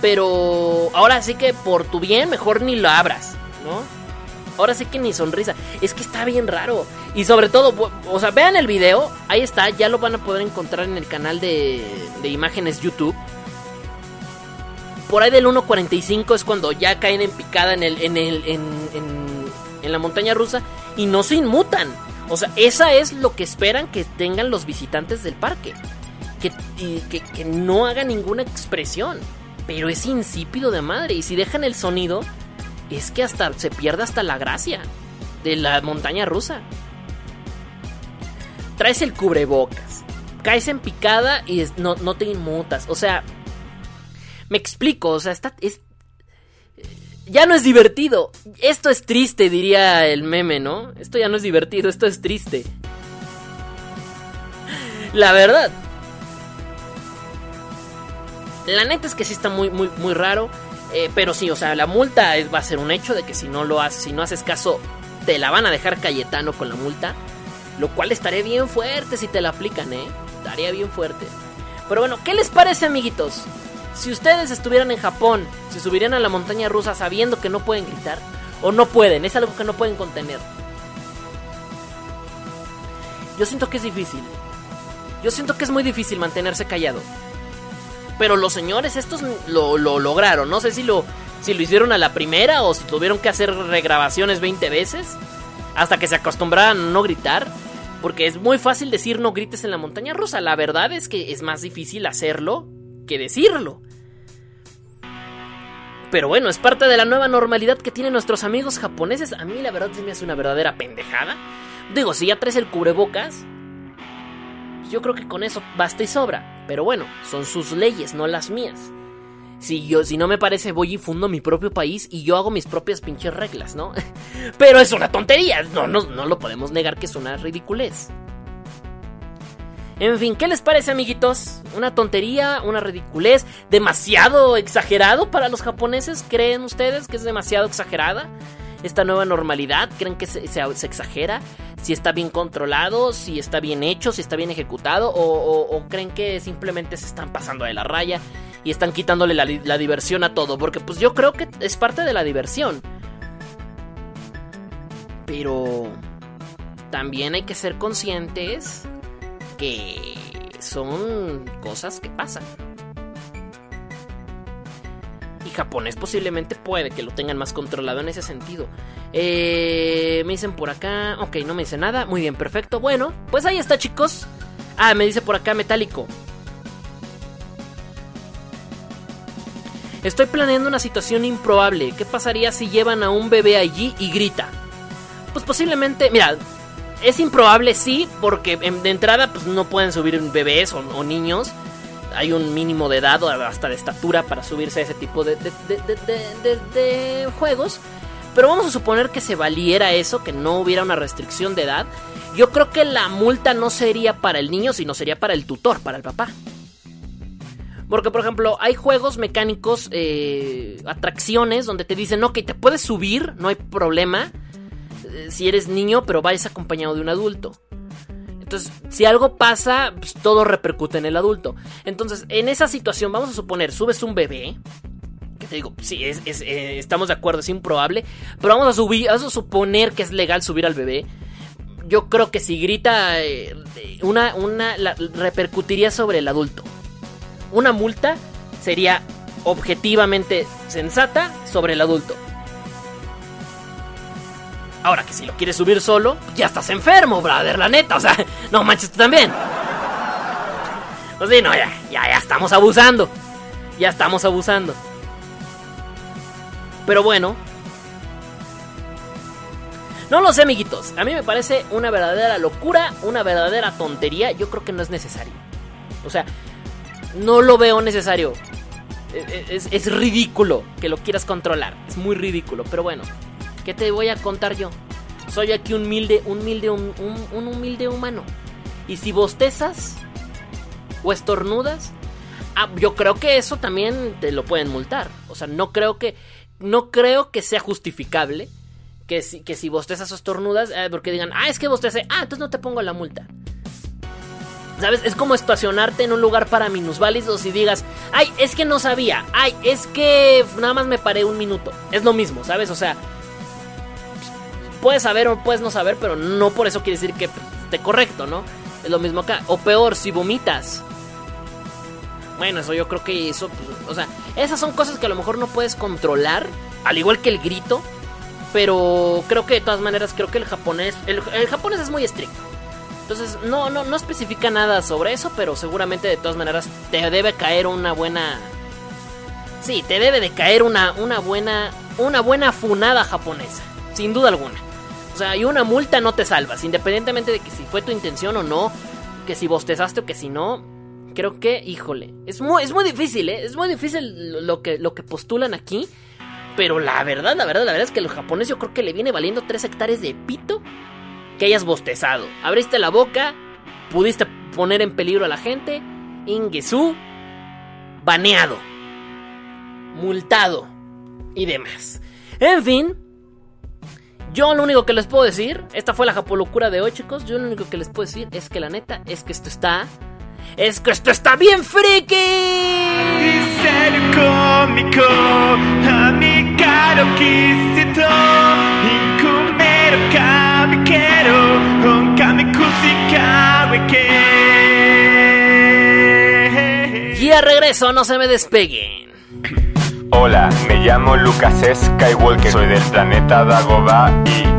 Pero ahora sí que por tu bien mejor ni lo abras, ¿no? Ahora sí que ni sonrisa. Es que está bien raro. Y sobre todo, o sea, vean el video. Ahí está, ya lo van a poder encontrar en el canal de, de imágenes YouTube por ahí del 1.45 es cuando ya caen en picada en, el, en, el, en, la montaña rusa y no se inmutan. O sea, esa es lo que esperan que tengan los visitantes del parque. Que, que, que, no haga ninguna expresión. Pero es insípido de madre. Y si dejan el sonido, es que hasta se pierde hasta la gracia de la montaña rusa. Traes el cubrebocas. Caes en picada y no, no te inmutas. O sea, me explico, o sea, está, es, ya no es divertido. Esto es triste, diría el meme, ¿no? Esto ya no es divertido, esto es triste. La verdad. La neta es que sí está muy, muy, muy raro. Eh, pero sí, o sea, la multa va a ser un hecho de que si no lo haces, si no haces caso, te la van a dejar Cayetano con la multa. Lo cual estaría bien fuerte si te la aplican, ¿eh? Estaría bien fuerte. Pero bueno, ¿qué les parece, amiguitos? Si ustedes estuvieran en Japón, ¿se subirían a la montaña rusa sabiendo que no pueden gritar? ¿O no pueden? Es algo que no pueden contener. Yo siento que es difícil. Yo siento que es muy difícil mantenerse callado. Pero los señores estos lo, lograron. No sé si lo, si lo hicieron a la primera o si tuvieron que hacer regrabaciones 20 veces. Hasta que se acostumbraran a no gritar. Porque es muy fácil decir no grites en la montaña rusa. La verdad es que es más difícil hacerlo que decirlo. Pero bueno, es parte de la nueva normalidad que tienen nuestros amigos japoneses. A mí la verdad se me hace una verdadera pendejada. Digo, si ya traes el cubrebocas, yo creo que con eso basta y sobra. Pero bueno, son sus leyes, no las mías. Si yo, si no me parece, voy y fundo mi propio país y yo hago mis propias pinches reglas, ¿no? Pero es una tontería, no, no, no lo podemos negar que es una ridiculez. En fin, ¿qué les parece, amiguitos? ¿Una tontería? ¿Una ridiculez? ¿Demasiado exagerado para los japoneses? ¿Creen ustedes que es demasiado exagerada? Esta nueva normalidad? ¿Creen que se, exagera? ¿Si está bien controlado? ¿Si está bien hecho? ¿Si está bien ejecutado? ¿O, creen que simplemente se están pasando de la raya y están quitándole la, la, diversión a todo? Porque pues yo creo que es parte de la diversión. Pero también hay que ser conscientes que son cosas que pasan. Y japonés posiblemente puede que lo tengan más controlado en ese sentido. Eh, me dicen por acá. Ok, no me dice nada. Muy bien, perfecto. Bueno, pues ahí está, chicos. Ah, me dice por acá Metálico. Estoy planeando una situación improbable. ¿Qué pasaría si llevan a un bebé allí y grita? Pues posiblemente, mira, es improbable sí, porque de entrada pues no pueden subir bebés o, niños. Hay un mínimo de edad o hasta de estatura para subirse a ese tipo de, de juegos. Pero vamos a suponer que se valiera eso, que no hubiera una restricción de edad. Yo creo que la multa no sería para el niño, sino sería para el tutor, para el papá. Porque, por ejemplo, hay juegos mecánicos, eh, atracciones, donde te dicen, ok, te puedes subir, no hay problema, eh, si eres niño, pero vayas acompañado de un adulto. Entonces, si algo pasa, pues, todo repercute en el adulto. Entonces, en esa situación, vamos a suponer, subes un bebé, que te digo, sí, es, eh, estamos de acuerdo, es improbable, pero vamos a, subir, vamos a suponer que es legal subir al bebé. Yo creo que si grita, una, una repercutiría sobre el adulto una multa sería objetivamente sensata sobre el adulto. Ahora que si lo quieres subir solo, ya estás enfermo, brother, la neta. O sea, no manches tú también. Pues sí, no, ya, ya, estamos abusando. Ya estamos abusando. Pero bueno. No lo sé, amiguitos. A mí me parece una verdadera locura, una verdadera tontería. Yo creo que no es necesario. O sea, no lo veo necesario. E, e, es, ridículo que lo quieras controlar. Es muy ridículo. Pero bueno, ¿qué te voy a contar yo? Soy aquí un humilde, humilde, un, un, humilde humano. Y si bostezas o estornudas, ah, yo creo que eso también te lo pueden multar. O sea, no creo que, no creo que sea justificable que si, que si bostezas o estornudas, eh, porque digan, ah, es que bostece, ah, entonces no te pongo la multa. ¿Sabes? Es como estacionarte en un lugar para minusválidos y digas, ay, es que no sabía, ay, es que nada más me paré un minuto. Es lo mismo, ¿sabes? O sea, puedes saber o puedes no saber, pero no por eso quiere decir que esté correcto, ¿no? Es lo mismo acá. O peor, si vomitas. Bueno, eso yo creo que eso, pues, o sea, esas son cosas que a lo mejor no puedes controlar, al igual que el grito. Pero creo que de todas maneras, creo que el japonés, el japonés es muy estricto. Entonces, no, no, no especifica nada sobre eso, pero seguramente de todas maneras te debe caer una buena. Sí, te debe de caer una, una buena. Una buena funada japonesa. Sin duda alguna. Sea, y una multa no te salvas. Independientemente de que si fue tu intención o no. Que si bostezaste o que si no. Creo que, híjole. Es muy, es muy difícil, ¿eh? Es muy difícil lo que, lo que postulan aquí. Pero la verdad, la verdad, la verdad es que los japoneses yo creo que le viene valiendo 3 hectáreas de pito que hayas bostezado. Abriste la boca, pudiste poner en peligro a la gente. Ingesu, baneado, multado y demás. En fin, yo lo único que les puedo decir, esta fue la japolocura de hoy, chicos. Yo lo único que les puedo decir es que la neta es que esto está. Es que esto está bien friki. Y a regreso, no se me despeguen. Hola, me llamo Lucas Skywalker, soy del planeta Dagobah y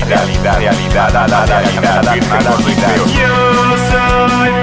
realidad, realidad, la la llamada realidad. Yo soy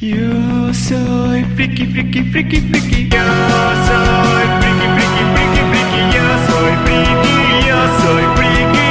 Yo soy friki, friki, friki, friki. Yo soy friki, friki, friki, friki. Yo soy friki, yo soy friki,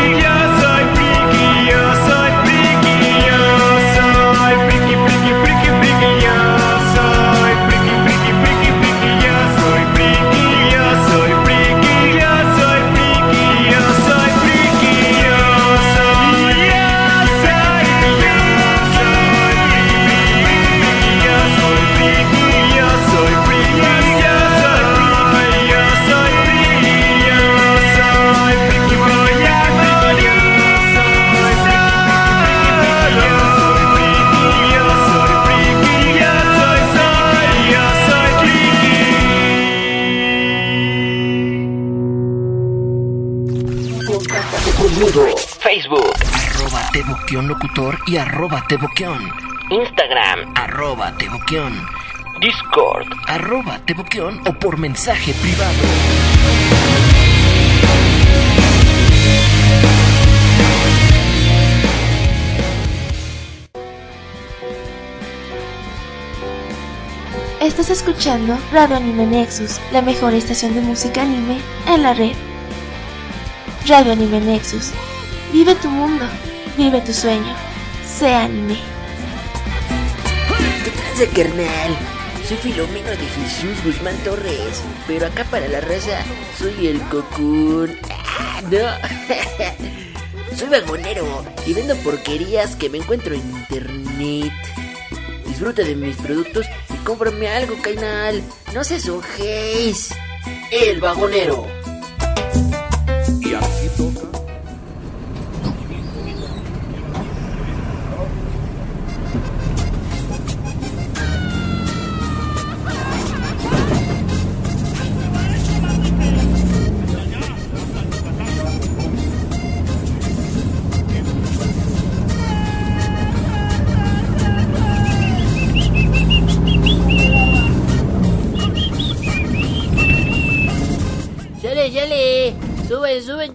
Facebook, arroba Teboquión Locutor y arroba Teboquión. Instagram, arroba Teboquión. Discord, arroba Teboquión o por mensaje privado. Estás escuchando Radio Anime Nexus, la mejor estación de música anime en la red. Radio Anime Nexus. Vive tu mundo, vive tu sueño. Sé anime. ¿Qué tranza, carnal? Soy Filomeno de Jesús Guzmán Torres, pero acá para la raza soy el cocún. Ah, no. soy vagonero y vendo porquerías que me encuentro en internet. Disfruta de mis productos y cómprame algo, canal. No se sujéis. El vagonero.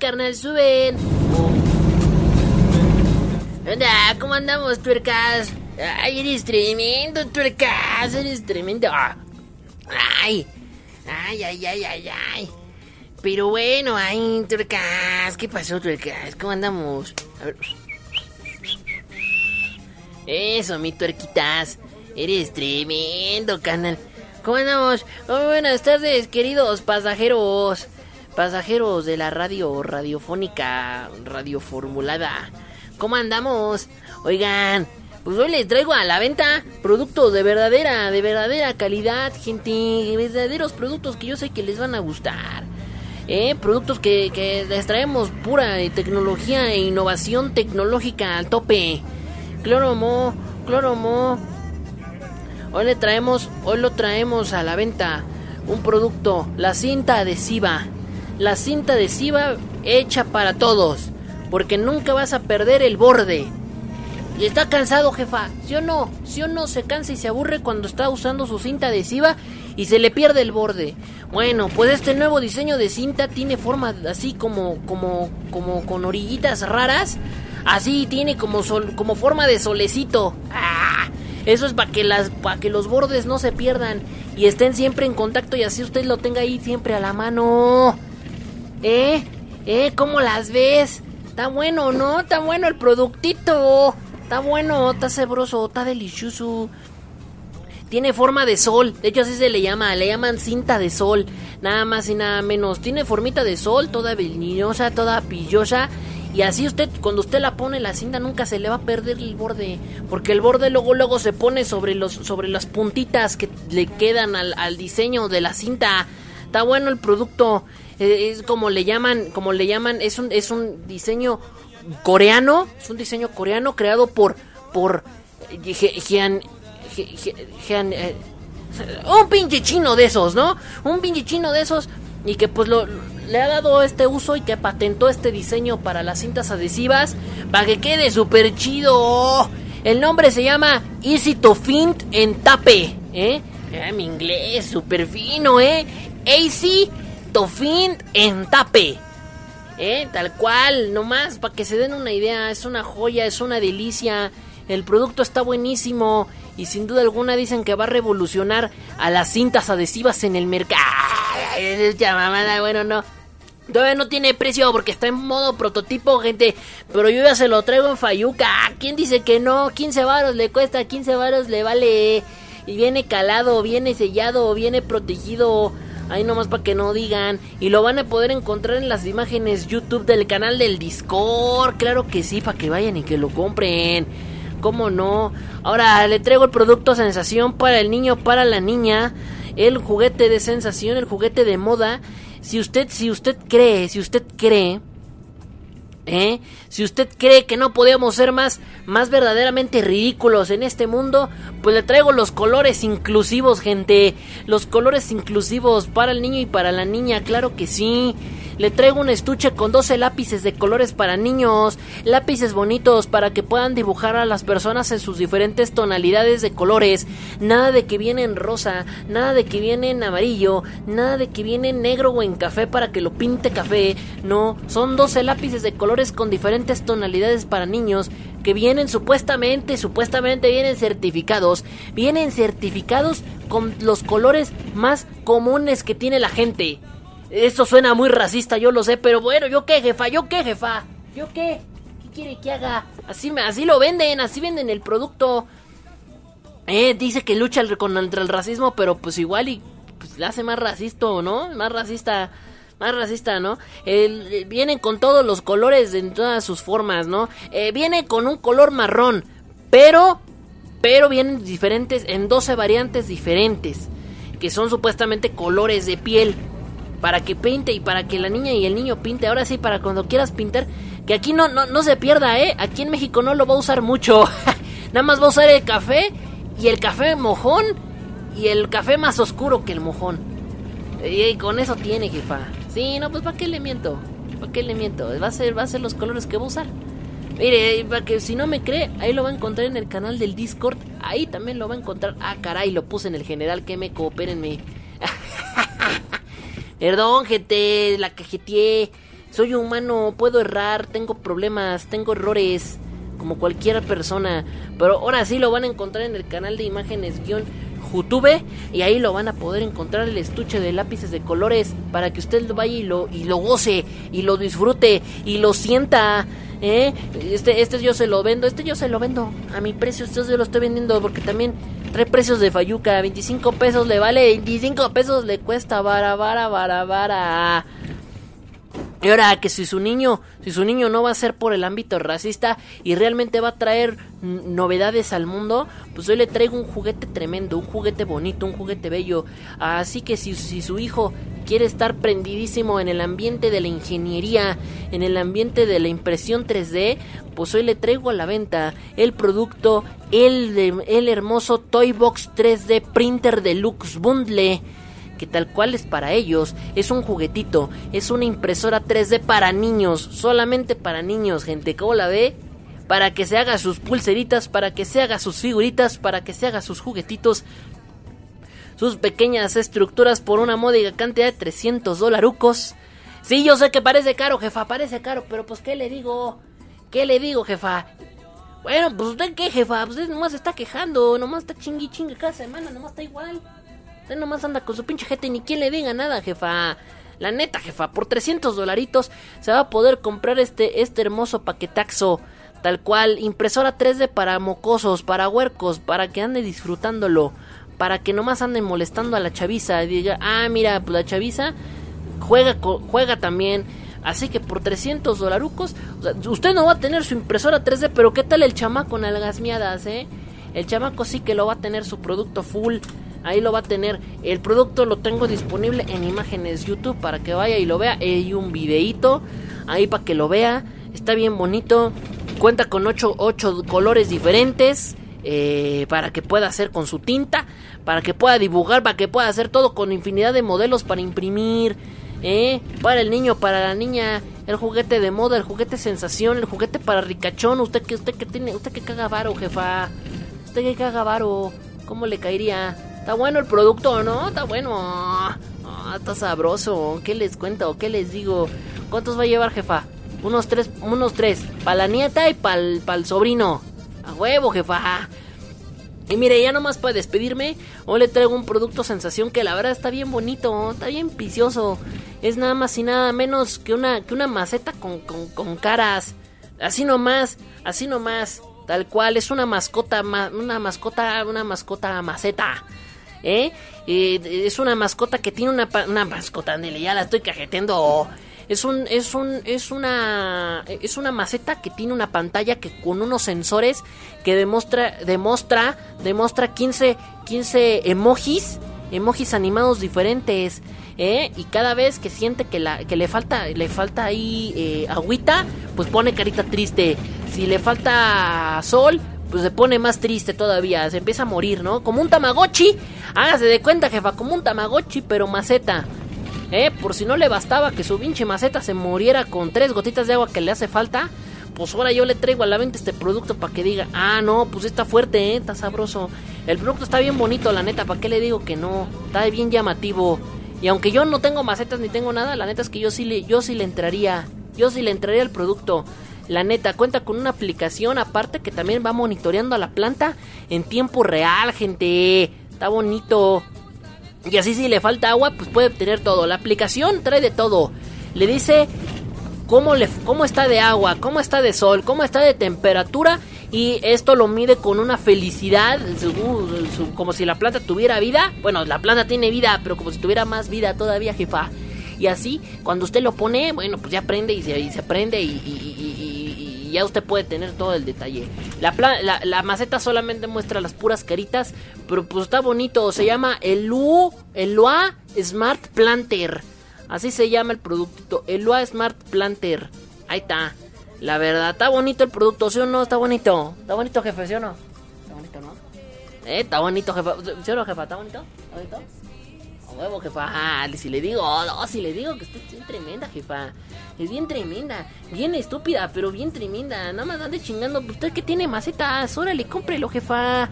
Carnal, suben! Anda, ¿cómo andamos, tuercas? ¡Ay, eres tremendo, tuercas! ¡Eres tremendo! ¡Ay! ¡Ay, ay, ay, ay! Pero bueno, ay, tuercas, ¿qué pasó, tuercas? ¿Cómo andamos? A ver. Eso, mi tuerquitas. Eres tremendo, canal. ¿Cómo andamos? Muy buenas tardes, queridos pasajeros. Pasajeros de la radio radiofónica radioformulada. ¿Cómo andamos? Oigan, pues hoy les traigo a la venta productos de verdadera, de verdadera calidad, gente. Verdaderos productos que yo sé que les van a gustar. ¿eh? Productos que, que les traemos pura tecnología e innovación tecnológica al tope. Cloromo, cloromo. Hoy le traemos, hoy lo traemos a la venta un producto, la cinta adhesiva. La cinta adhesiva hecha para todos, porque nunca vas a perder el borde. Y está cansado, jefa, ¿sí o no? ¿Sí o no se cansa y se aburre cuando está usando su cinta adhesiva y se le pierde el borde? Bueno, pues este nuevo diseño de cinta tiene forma así como, como, como con orillitas raras. Así tiene como sol, como forma de solecito. ¡Ah! Eso es para que las, para que los bordes no se pierdan y estén siempre en contacto y así usted lo tenga ahí siempre a la mano. ¿Eh? ¿Eh? ¿Cómo las ves? Está bueno, ¿no? Está bueno el productito. Está bueno, está sabroso, está delicioso. Tiene forma de sol, de hecho así se le llama, le llaman cinta de sol, nada más y nada menos. Tiene formita de sol, toda veninosa, toda pillosa. Y así usted, cuando usted la pone la cinta nunca se le va a perder el borde. Porque el borde luego luego se pone sobre los, sobre las puntitas que le quedan al, al diseño de la cinta. Está bueno el producto. Eh, Es como le llaman, como le llaman, es un, es un diseño coreano. Es un diseño coreano creado por, por eh, Jean, eh, un pinche chino de esos, ¿no? Un pinche chino de esos y que pues lo, le ha dado este uso y que patentó este diseño para las cintas adhesivas para que quede súper chido. El nombre se llama Easy to Fint en tape, ¿eh? Ah, mi inglés súper fino, ¿eh? Easy to Fint en tape. ¿Eh? Tal cual, nomás para que se den una idea, es una joya, es una delicia. El producto está buenísimo y sin duda alguna dicen que va a revolucionar a las cintas adhesivas en el mercado. Bueno, no. Todavía no tiene precio porque está en modo prototipo, gente. Pero yo ya se lo traigo en Fayuca. ¿Quién dice que no? 15 varos le cuesta, 15 varos le vale. Y viene calado, viene sellado, viene protegido. Ahí nomás para que no digan. Y lo van a poder encontrar en las imágenes YouTube del canal del Discord. Claro que sí, para que vayan y que lo compren. ¿Cómo no? Ahora le traigo el producto sensación para el niño, para la niña. El juguete de sensación, el juguete de moda. Si usted, si usted cree, si usted cree ¿Eh? Si usted cree que no podemos ser más, más verdaderamente ridículos en este mundo, pues le traigo los colores inclusivos, gente. Los colores inclusivos para el niño y para la niña, claro que sí. Le traigo un estuche con 12 lápices de colores para niños, lápices bonitos para que puedan dibujar a las personas en sus diferentes tonalidades de colores. Nada de que viene en rosa, nada de que viene en amarillo, nada de que viene en negro o en café para que lo pinte café. No, son 12 lápices de colores con diferentes tonalidades para niños que vienen supuestamente, supuestamente vienen certificados. Vienen certificados con los colores más comunes que tiene la gente. Esto suena muy racista, yo lo sé, pero bueno, ¿yo qué, jefa? ¿Yo qué, jefa? ¿Yo qué? ¿Qué quiere que haga? Así, así lo venden, así venden el producto. Eh, dice que lucha contra el racismo, pero pues igual y pues, le hace más racista, ¿no? Más racista, más racista, ¿no? Eh, vienen con todos los colores en todas sus formas, ¿no? Eh, viene con un color marrón, pero, pero vienen diferentes, en 12 variantes diferentes, que son supuestamente colores de piel para que pinte y para que la niña y el niño pinte. Ahora sí, para cuando quieras pintar, que aquí no, no, no se pierda, ¿eh? Aquí en México no lo va a usar mucho. Nada más va a usar el café y el café mojón y el café más oscuro que el mojón. Y, con eso tiene, jefa. Sí, no, pues ¿para qué le miento? ¿Para qué le miento? Va a ser, va a ser los colores que va a usar. Mire, para que si no me cree, ahí lo va a encontrar en el canal del Discord. Ahí también lo va a encontrar. Ah, caray, lo puse en el general que me coopérenme. Perdón, gente, la cajeteé. Soy humano, puedo errar, tengo problemas, tengo errores, como cualquier persona. Pero ahora sí lo van a encontrar en el canal de imágenes guion YouTube y ahí lo van a poder encontrar el estuche de lápices de colores para que usted lo vaya y lo, y lo goce y lo disfrute y lo sienta. ¿eh? Este, este yo se lo vendo, este yo se lo vendo a mi precio, este yo lo estoy vendiendo porque también trae precios de Fayuca, 25 pesos le vale, 25 pesos le cuesta, vara, vara, vara, vara. Y ahora que si su niño, si su niño no va a ser por el ámbito racista y realmente va a traer novedades al mundo, pues hoy le traigo un juguete tremendo, un juguete bonito, un juguete bello. Así que si, si su hijo quiere estar prendidísimo en el ambiente de la ingeniería, en el ambiente de la impresión 3D, pues hoy le traigo a la venta el producto, el, el hermoso Toy Box 3D Printer Deluxe Bundle que tal cual es para ellos, es un juguetito, es una impresora 3D para niños, solamente para niños, gente, ¿cómo la ve? Para que se haga sus pulseritas, para que se haga sus figuritas, para que se haga sus juguetitos, sus pequeñas estructuras por una módica cantidad de 300 dolarucos. Sí, yo sé que parece caro, jefa, parece caro, pero pues ¿qué le digo? ¿Qué le digo, jefa? Bueno, pues usted qué, jefa, pues usted nomás está quejando, nomás está chingui chingue cada semana, nomás está igual. Usted nomás anda con su pinche gente y ni quien le diga nada, jefa. La neta, jefa, por 300 dolaritos se va a poder comprar este, este hermoso paquetaxo. Tal cual, impresora 3D para mocosos, para huercos, para que ande disfrutándolo. Para que nomás anden molestando a la chaviza. Y diga, ah, mira, pues la chaviza juega, juega también. Así que por 300 dolarucos, usted no va a tener su impresora 3D, pero ¿qué tal el chamaco en algas miadas, eh? El chamaco sí que lo va a tener su producto full. Ahí lo va a tener. El producto lo tengo disponible en imágenes YouTube para que vaya y lo vea. Hay un videíto ahí para que lo vea. Está bien bonito. Cuenta con 8, colores diferentes. Eh, para que pueda hacer con su tinta. Para que pueda dibujar. Para que pueda hacer todo con infinidad de modelos para imprimir. ¿eh? Para el niño, para la niña. El juguete de moda, el juguete sensación, el juguete para ricachón. Usted que, usted que tiene, usted que caga varo, jefa. Usted que caga varo. ¿Cómo le caería? Está bueno el producto, ¿no? Está bueno. Ah, está sabroso. ¿Qué les cuento? ¿Qué les digo? ¿Cuántos va a llevar, jefa? Unos tres, unos tres. Para la nieta y para el sobrino. A huevo, jefa. Y mire, ya nomás para despedirme, hoy le traigo un producto sensación que la verdad está bien bonito, está bien picioso. Es nada más y nada menos que una, que una maceta con, con caras. Así nomás, así nomás. Tal cual, es una mascota, una mascota, una mascota maceta. ¿Eh? es una mascota que tiene una, mascota, Nele, ya la estoy cajeteando. Es un, es un, es una, es una maceta que tiene una pantalla que con unos sensores que demuestra, demuestra, demuestra 15, 15 emojis, emojis animados diferentes. ¿eh? Y cada vez que siente que le falta, le falta ahí eh, agüita, pues pone carita triste. Si le falta sol, pues se pone más triste todavía, se empieza a morir, ¿no? Como un tamagotchi, hágase de cuenta, jefa, como un tamagotchi, pero maceta. ¿Eh? Por si no le bastaba que su pinche maceta se muriera con tres gotitas de agua que le hace falta, pues ahora yo le traigo a la venta este producto para que diga, ah, no, pues está fuerte, ¿eh? está sabroso. El producto está bien bonito, la neta, ¿para qué le digo que no? Está bien llamativo. Y aunque yo no tengo macetas ni tengo nada, la neta es que yo sí le, yo sí le entraría. Yo sí le entraría al producto. La neta, cuenta con una aplicación aparte que también va monitoreando a la planta en tiempo real, gente. Está bonito. Y así si le falta agua, pues puede obtener todo. La aplicación trae de todo. Le dice cómo, le, cómo está de agua, cómo está de sol, cómo está de temperatura. Y esto lo mide con una felicidad, como si la planta tuviera vida. Bueno, la planta tiene vida, pero como si tuviera más vida todavía, jefa. Y así, cuando usted lo pone, bueno, pues ya prende y se, se prende y, ya usted puede tener todo el detalle. La, la, maceta solamente muestra las puras caritas, pero pues está bonito. Se llama el U, el UA Smart Planter. Así se llama el producto, el UA Smart Planter. Ahí está. La verdad, está bonito el producto, ¿sí o no? Está bonito. Está bonito, jefe, ¿sí o no? Está bonito, ¿no? Eh, está bonito, jefe. ¿Sí o no, jefa? ¿Está bonito? ¿Está bonito? Huevo, jefa. Ah, si le digo, no, si le digo que está bien tremenda, jefa. Es bien tremenda, bien estúpida, pero bien tremenda. Nada más ande chingando. Usted que tiene macetas, órale, cómprelo, jefa.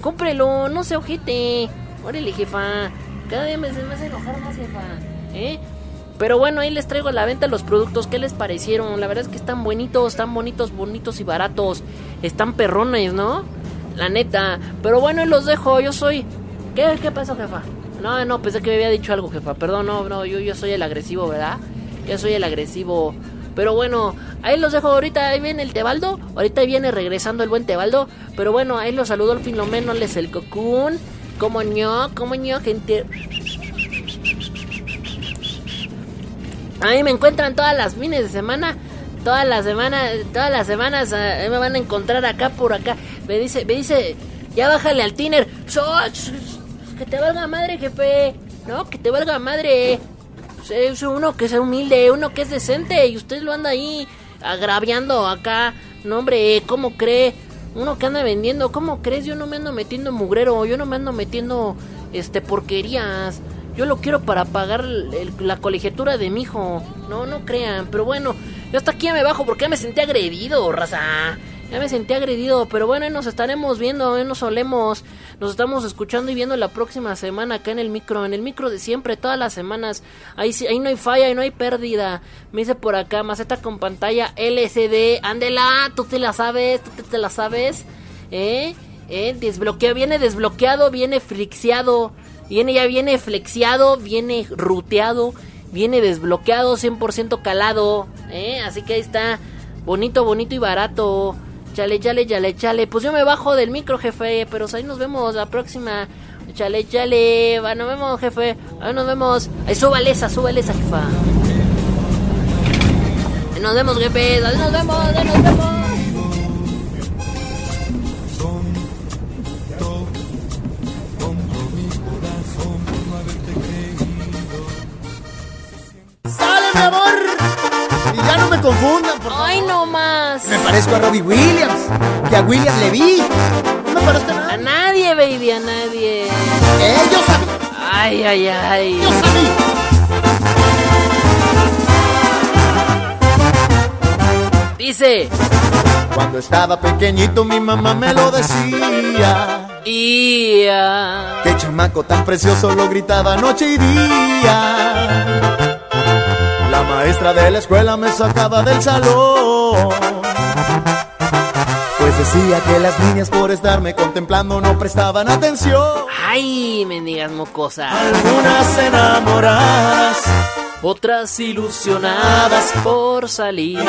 Cómprelo, no se ojete. Órale, jefa. Cada día me, me hace enojar más, jefa. ¿Eh? Pero bueno, ahí les traigo a la venta los productos. ¿Qué les parecieron? La verdad es que están bonitos, están bonitos, bonitos y baratos. Están perrones, ¿no? La neta. Pero bueno, los dejo. Yo soy. ¿Qué, qué pasó, jefa? No, no, pensé que me había dicho algo, jefa. Perdón, no, no, yo, yo soy el agresivo, ¿verdad? Yo soy el agresivo. Pero bueno, ahí los dejo ahorita. Ahí viene el Tebaldo. Ahorita viene regresando el buen Tebaldo. Pero bueno, ahí los saludo al Filomeno, les el cocún. Como ño, como ño, gente. Ahí me encuentran todas las fines de semana. Todas las semanas, todas las semanas eh, me van a encontrar acá por acá. Me dice, me dice, ya bájale al tiner. Que te valga madre, jefe. No, que te valga madre. Es uno que es humilde, uno que es decente y usted lo anda ahí agraviando acá. No, hombre, ¿cómo cree? Uno que anda vendiendo, ¿cómo crees? Yo no me ando metiendo mugrero, yo no me ando metiendo este porquerías. Yo lo quiero para pagar la colegiatura de mi hijo. No, no crean, pero bueno, yo hasta aquí ya me bajo porque ya me sentí agredido, raza. Ya me sentí agredido, pero bueno, nos estaremos viendo, nos solemos. Nos estamos escuchando y viendo la próxima semana acá en el micro, en el micro de siempre, todas las semanas. Ahí, ahí no hay falla, ahí no hay pérdida. Me dice por acá, maceta con pantalla LCD. Ándela, tú te la sabes, tú te, te la sabes. ¿Eh? ¿Eh? Desbloquea, viene desbloqueado, viene frixiado. Viene, ya viene flexiado, viene ruteado, viene desbloqueado, 100% calado. ¿Eh? Así que ahí está. Bonito, bonito y barato. Chale, chale, chale, chale. Pues yo me bajo del micro, jefe. Pero ahí nos vemos la próxima. Chale, chale. Va, nos vemos, jefe. Ahí nos vemos. Ahí súbale esa, súbale esa, jefa. Ahí nos vemos, jefe. Ahí nos vemos, ahí nos vemos. ¡Sale, amor! Y ya no me confundan, por favor. Ay, no más. Me parezco a Robbie Williams, que a Williams Levy. No me parezco a nada. A nadie, baby, a nadie. Ellos a mí. Ay, ay, ay. Ellos a mí. Dice. Cuando estaba pequeñito mi mamá me lo decía. Y. ah, Qué chamaco tan precioso lo gritaba noche y día. La maestra de la escuela me sacaba del salón. Pues decía que las niñas por estarme contemplando no prestaban atención. Ay, mendigas mocosas. Algunas enamoradas, Otras ilusionadas por salir.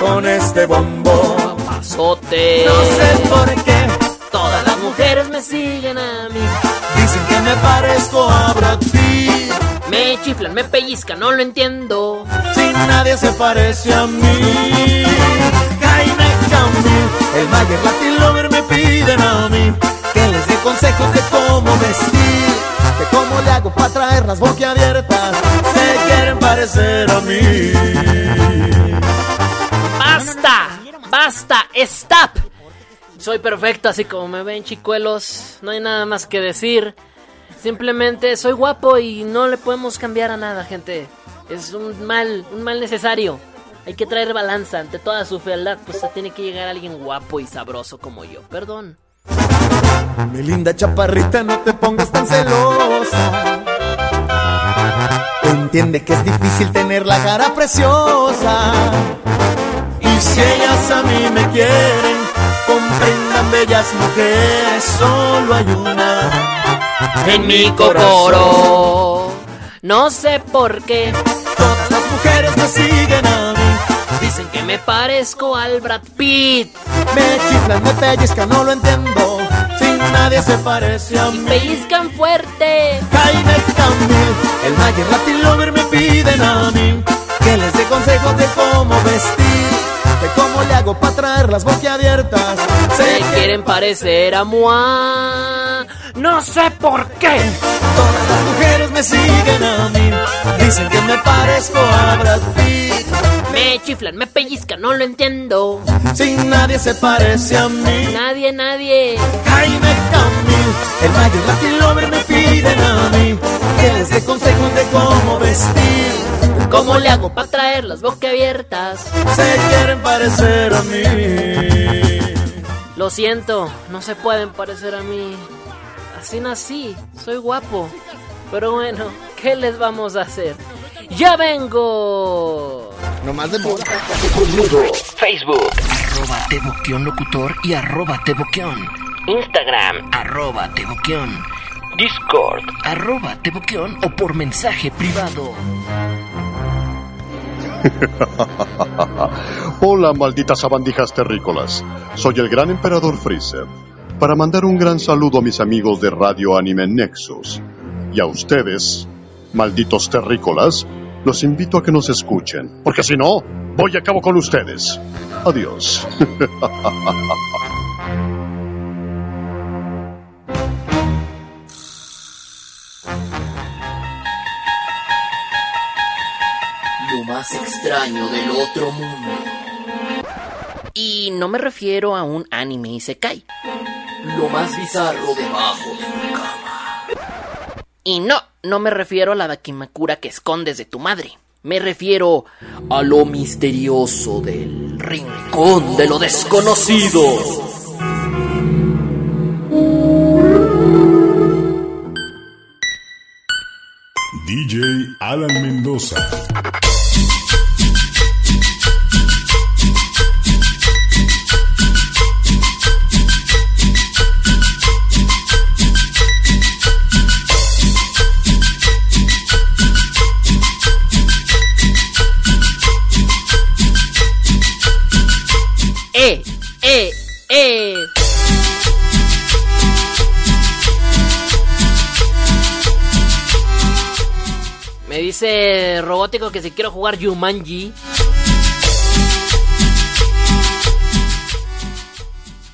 con este bombón. Pasote. No sé por qué Todas las mujeres me siguen a mí. dicen que me parezco a Brad Pitt. Me chiflan, me pellizcan, no lo entiendo. Si nadie se parece a mí. Jaime Camil, el Mayer Latin Lover me piden a mí que les dé consejos de cómo vestir, de cómo le hago para traer las boquiabiertas. Se quieren parecer a mí. ¡Basta! ¡Basta! ¡Stop! Soy perfecto así como me ven, chicuelos. No hay nada más que decir. Simplemente soy guapo y no le podemos cambiar a nada, gente. Es un mal, un mal necesario. Hay que traer balanza ante toda su fealdad, pues tiene que llegar alguien guapo y sabroso como yo. Perdón. Mi linda chaparrita, no te pongas tan celosa. Entiende que es difícil tener la cara preciosa. Y si ellas a mí me quieren, comprendan bellas mujeres, solo hay una. En mi cocoro. No sé por qué. Todas las mujeres me siguen a mí. Dicen que me parezco al Brad Pitt. Me chiflan, me pellizcan, no lo entiendo. Si nadie se parece a Y mí. pellizcan fuerte. Jaime Camil, el Mayer Latin Lover me piden a mí que les dé consejos de cómo vestir, de cómo le hago para traer las boquiabiertas. Se quieren parecer a moi. No sé por qué. Todas las mujeres me siguen a mí, dicen que me parezco a Brad Pitt. Me chiflan, me pellizcan, no lo entiendo. Si nadie se parece a mí, Nadie, nadie. Jaime Camil, el Mayer Latin Lover me piden a mí que les dé consejos de cómo vestir, ¿Cómo le hago para traer las boquiabiertas? se quieren parecer a mí. Lo siento, no se pueden parecer a mí. Así nací, soy guapo. Pero bueno, ¿qué les vamos a hacer? ¡Ya vengo! No más de moda. Facebook. Arroba Teboquión Locutor y arroba Teboquión. Instagram. Arroba Teboquión. Discord. Arroba Teboquión o por mensaje privado. Hola, malditas sabandijas terrícolas. Soy el gran emperador Freezer. Para mandar un gran saludo a mis amigos de Radio Anime Nexus. Y a ustedes, malditos terrícolas, los invito a que nos escuchen. Porque si no, voy a cabo con ustedes. Adiós. más extraño del otro mundo. Y no me refiero a un anime Isekai. Lo más bizarro debajo de tu cama. Y no, no me refiero a la Dakimakura que escondes de tu madre. Me refiero a lo misterioso del rincón de lo desconocido. DJ Alan Mendoza. ¡Eh! Me dice Robótico que si quiero jugar Yumanji.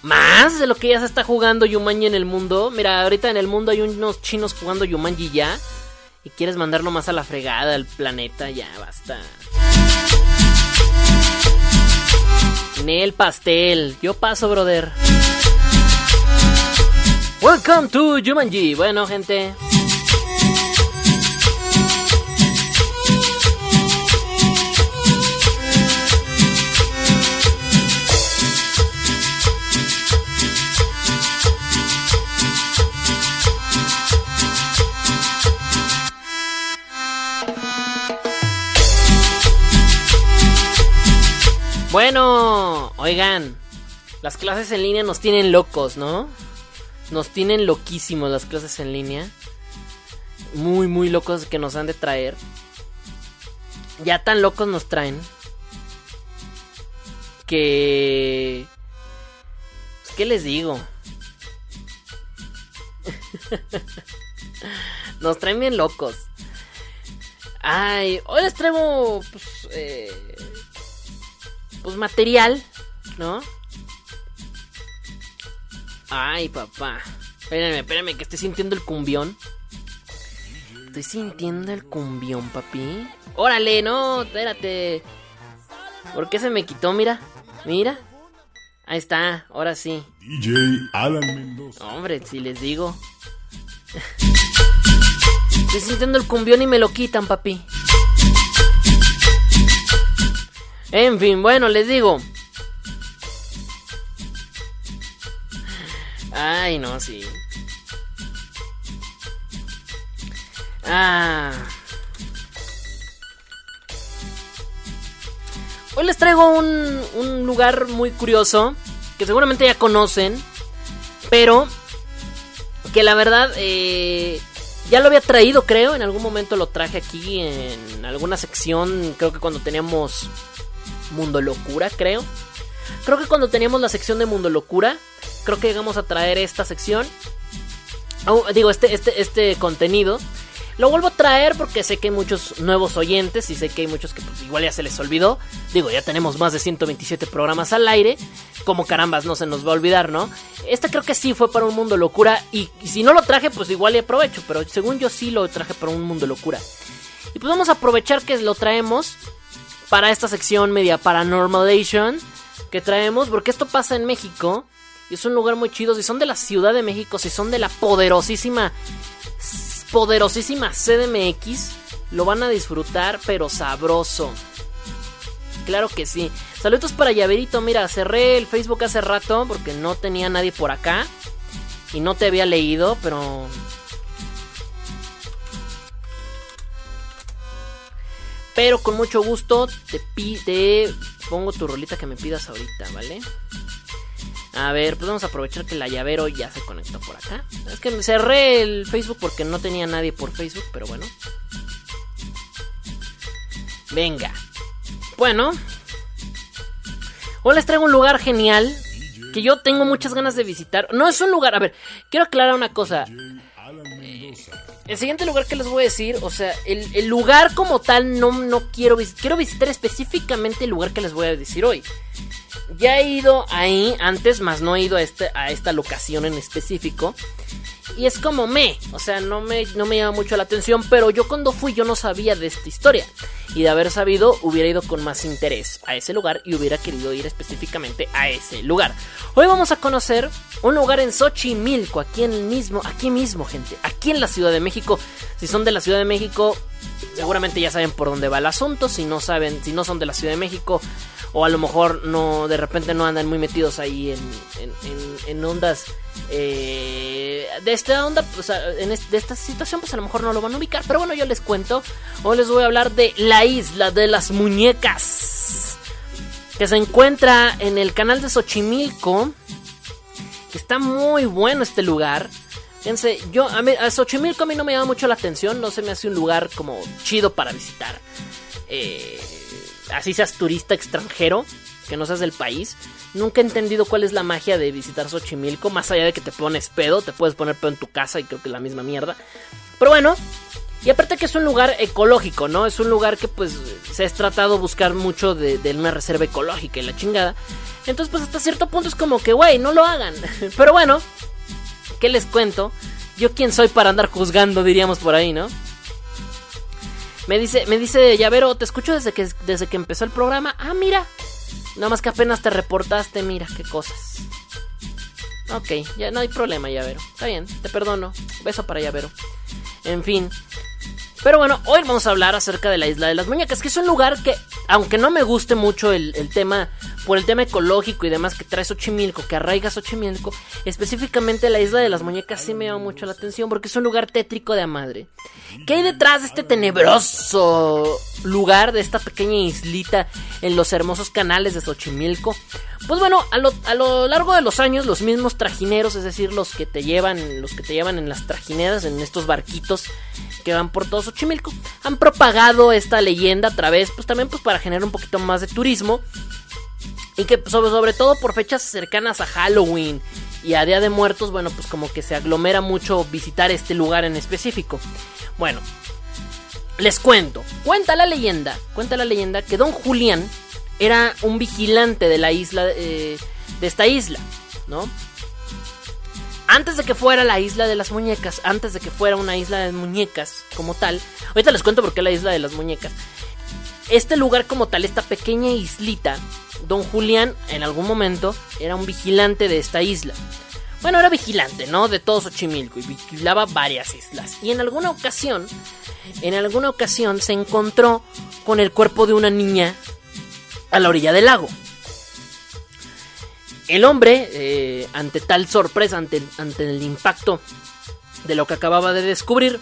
Más de lo que ya se está jugando Yumanji en el mundo. Mira, ahorita en el mundo hay unos chinos jugando Yumanji ya. Y quieres mandarlo más a la fregada al planeta, ya basta. Nel pastel. Yo paso, brother. Welcome to Jumanji. Bueno, gente. Bueno, oigan, las clases en línea nos tienen locos, ¿no? Nos tienen loquísimos las clases en línea. Muy, muy locos que nos han de traer. Ya tan locos nos traen. Que... Pues, ¿Qué les digo? nos traen bien locos. Ay, hoy les traigo... Pues, eh, pues material, ¿no? Ay, papá. Espérame, espérame, que estoy sintiendo el cumbión. Estoy sintiendo el cumbión, papi. Órale, no, espérate. ¿Por qué se me quitó? Mira, mira. Ahí está, ahora sí. DJ Alan Mendoza. Hombre, si les digo. Estoy sintiendo el cumbión y me lo quitan, papi. En fin, bueno, les digo. Ay, no, sí. Ah. Hoy les traigo un, un lugar muy curioso que seguramente ya conocen, pero que la verdad eh, ya lo había traído, creo. En algún momento lo traje aquí en alguna sección, creo que cuando teníamos Mundo Locura, creo. Creo que cuando teníamos la sección de Mundo Locura, creo que llegamos a traer esta sección. Oh, digo, este, este, este contenido. Lo vuelvo a traer porque sé que hay muchos nuevos oyentes y sé que hay muchos que pues, igual ya se les olvidó. Digo, ya tenemos más de 127 programas al aire. Como carambas, no se nos va a olvidar, ¿no? Esta creo que sí fue para un mundo locura. Y, y si no lo traje, pues igual y aprovecho. Pero según yo sí lo traje para un mundo locura. Y pues vamos a aprovechar que lo traemos para esta sección media paranormalation que traemos, porque esto pasa en México y es un lugar muy chido. Si son de la Ciudad de México, si son de la poderosísima, poderosísima CDMX, lo van a disfrutar, pero sabroso. Claro que sí. Saludos para Llaverito. Mira, cerré el Facebook hace rato porque no tenía nadie por acá. Y no te había leído, pero Pero con mucho gusto te, te pongo tu rolita que me pidas ahorita, ¿vale? A ver, pues vamos a aprovechar que la llavero ya se conectó por acá. Es que cerré el Facebook porque no tenía nadie por Facebook, pero bueno. Venga. Bueno. Hoy les traigo un lugar genial que yo tengo muchas ganas de visitar. No es un lugar, a ver, quiero aclarar una cosa. El siguiente lugar que les voy a decir, o sea, el, lugar como tal no, no quiero visitar. Quiero visitar específicamente el lugar que les voy a decir hoy. Ya he ido ahí antes, más no he ido a, este, a esta locación en específico. Y es como me, o sea, no me, no me llama mucho la atención, pero yo cuando fui yo no sabía de esta historia. y de haber sabido hubiera ido con más interés a ese lugar y hubiera querido ir específicamente a ese lugar. Hoy vamos a conocer un lugar en Xochimilco, aquí en mismo, aquí mismo, gente, aquí en la Ciudad de México. Si son de la Ciudad de México, seguramente ya saben por dónde va el asunto. Si no saben, si no son de la Ciudad de México, o a lo mejor no, de repente no andan muy metidos ahí en, ondas eh, de esta onda, pues, en de esta situación, pues a lo mejor no lo van a ubicar. Pero bueno, yo les cuento. Hoy les voy a hablar de la isla de las muñecas. Que se encuentra en el canal de Xochimilco. Está muy bueno este lugar. Fíjense, yo a, a Xochimilco a mí no me llama mucho la atención. No se me hace un lugar como chido para visitar. Eh, así seas turista extranjero, que no seas del país. Nunca he entendido cuál es la magia de visitar Xochimilco, más allá de que te pones pedo, te puedes poner pedo en tu casa y creo que es la misma mierda. Pero bueno, y aparte que es un lugar ecológico, ¿no? Es un lugar que pues se ha tratado buscar mucho de, de una reserva ecológica y la chingada. Entonces pues hasta cierto punto es como que, güey, no lo hagan. Pero bueno, ¿qué les cuento? Yo quién soy para andar juzgando, diríamos por ahí, ¿no? Me dice, me dice Llavero, te escucho desde que, desde que empezó el programa. Ah, mira. Nada más que apenas te reportaste, mira, qué cosas. Ok, ya no hay problema, Llavero. Está bien, te perdono. Beso para Llavero. En fin. Pero bueno, hoy vamos a hablar acerca de la isla de las muñecas, que es un lugar que, aunque no me guste mucho el, el tema por el tema ecológico y demás que trae Xochimilco, que arraiga Xochimilco, específicamente la isla de las muñecas sí me llama mucho la atención porque es un lugar tétrico de a madre. ¿Qué hay detrás de este tenebroso lugar, de esta pequeña islita en los hermosos canales de Xochimilco? Pues bueno, a lo, a lo largo de los años, los mismos trajineros, es decir, los que te llevan, los que te llevan en las trajineras, en estos barquitos que van por todo Xochimilco, han propagado esta leyenda a través, pues también pues para generar un poquito más de turismo y que sobre, sobre todo por fechas cercanas a Halloween y a Día de Muertos, bueno, pues como que se aglomera mucho visitar este lugar en específico. Bueno, les cuento. Cuenta la leyenda, cuenta la leyenda que Don Julián era un vigilante de la isla, eh, de esta isla, ¿no? Antes de que fuera la isla de las muñecas, antes de que fuera una isla de muñecas como tal, ahorita les cuento por qué la isla de las muñecas. Este lugar como tal, esta pequeña islita, Don Julián en algún momento era un vigilante de esta isla. Bueno, era vigilante, ¿no? De todo Xochimilco y vigilaba varias islas. Y en alguna ocasión, en alguna ocasión se encontró con el cuerpo de una niña a la orilla del lago. El hombre, eh, ante tal sorpresa, ante, ante el impacto de lo que acababa de descubrir,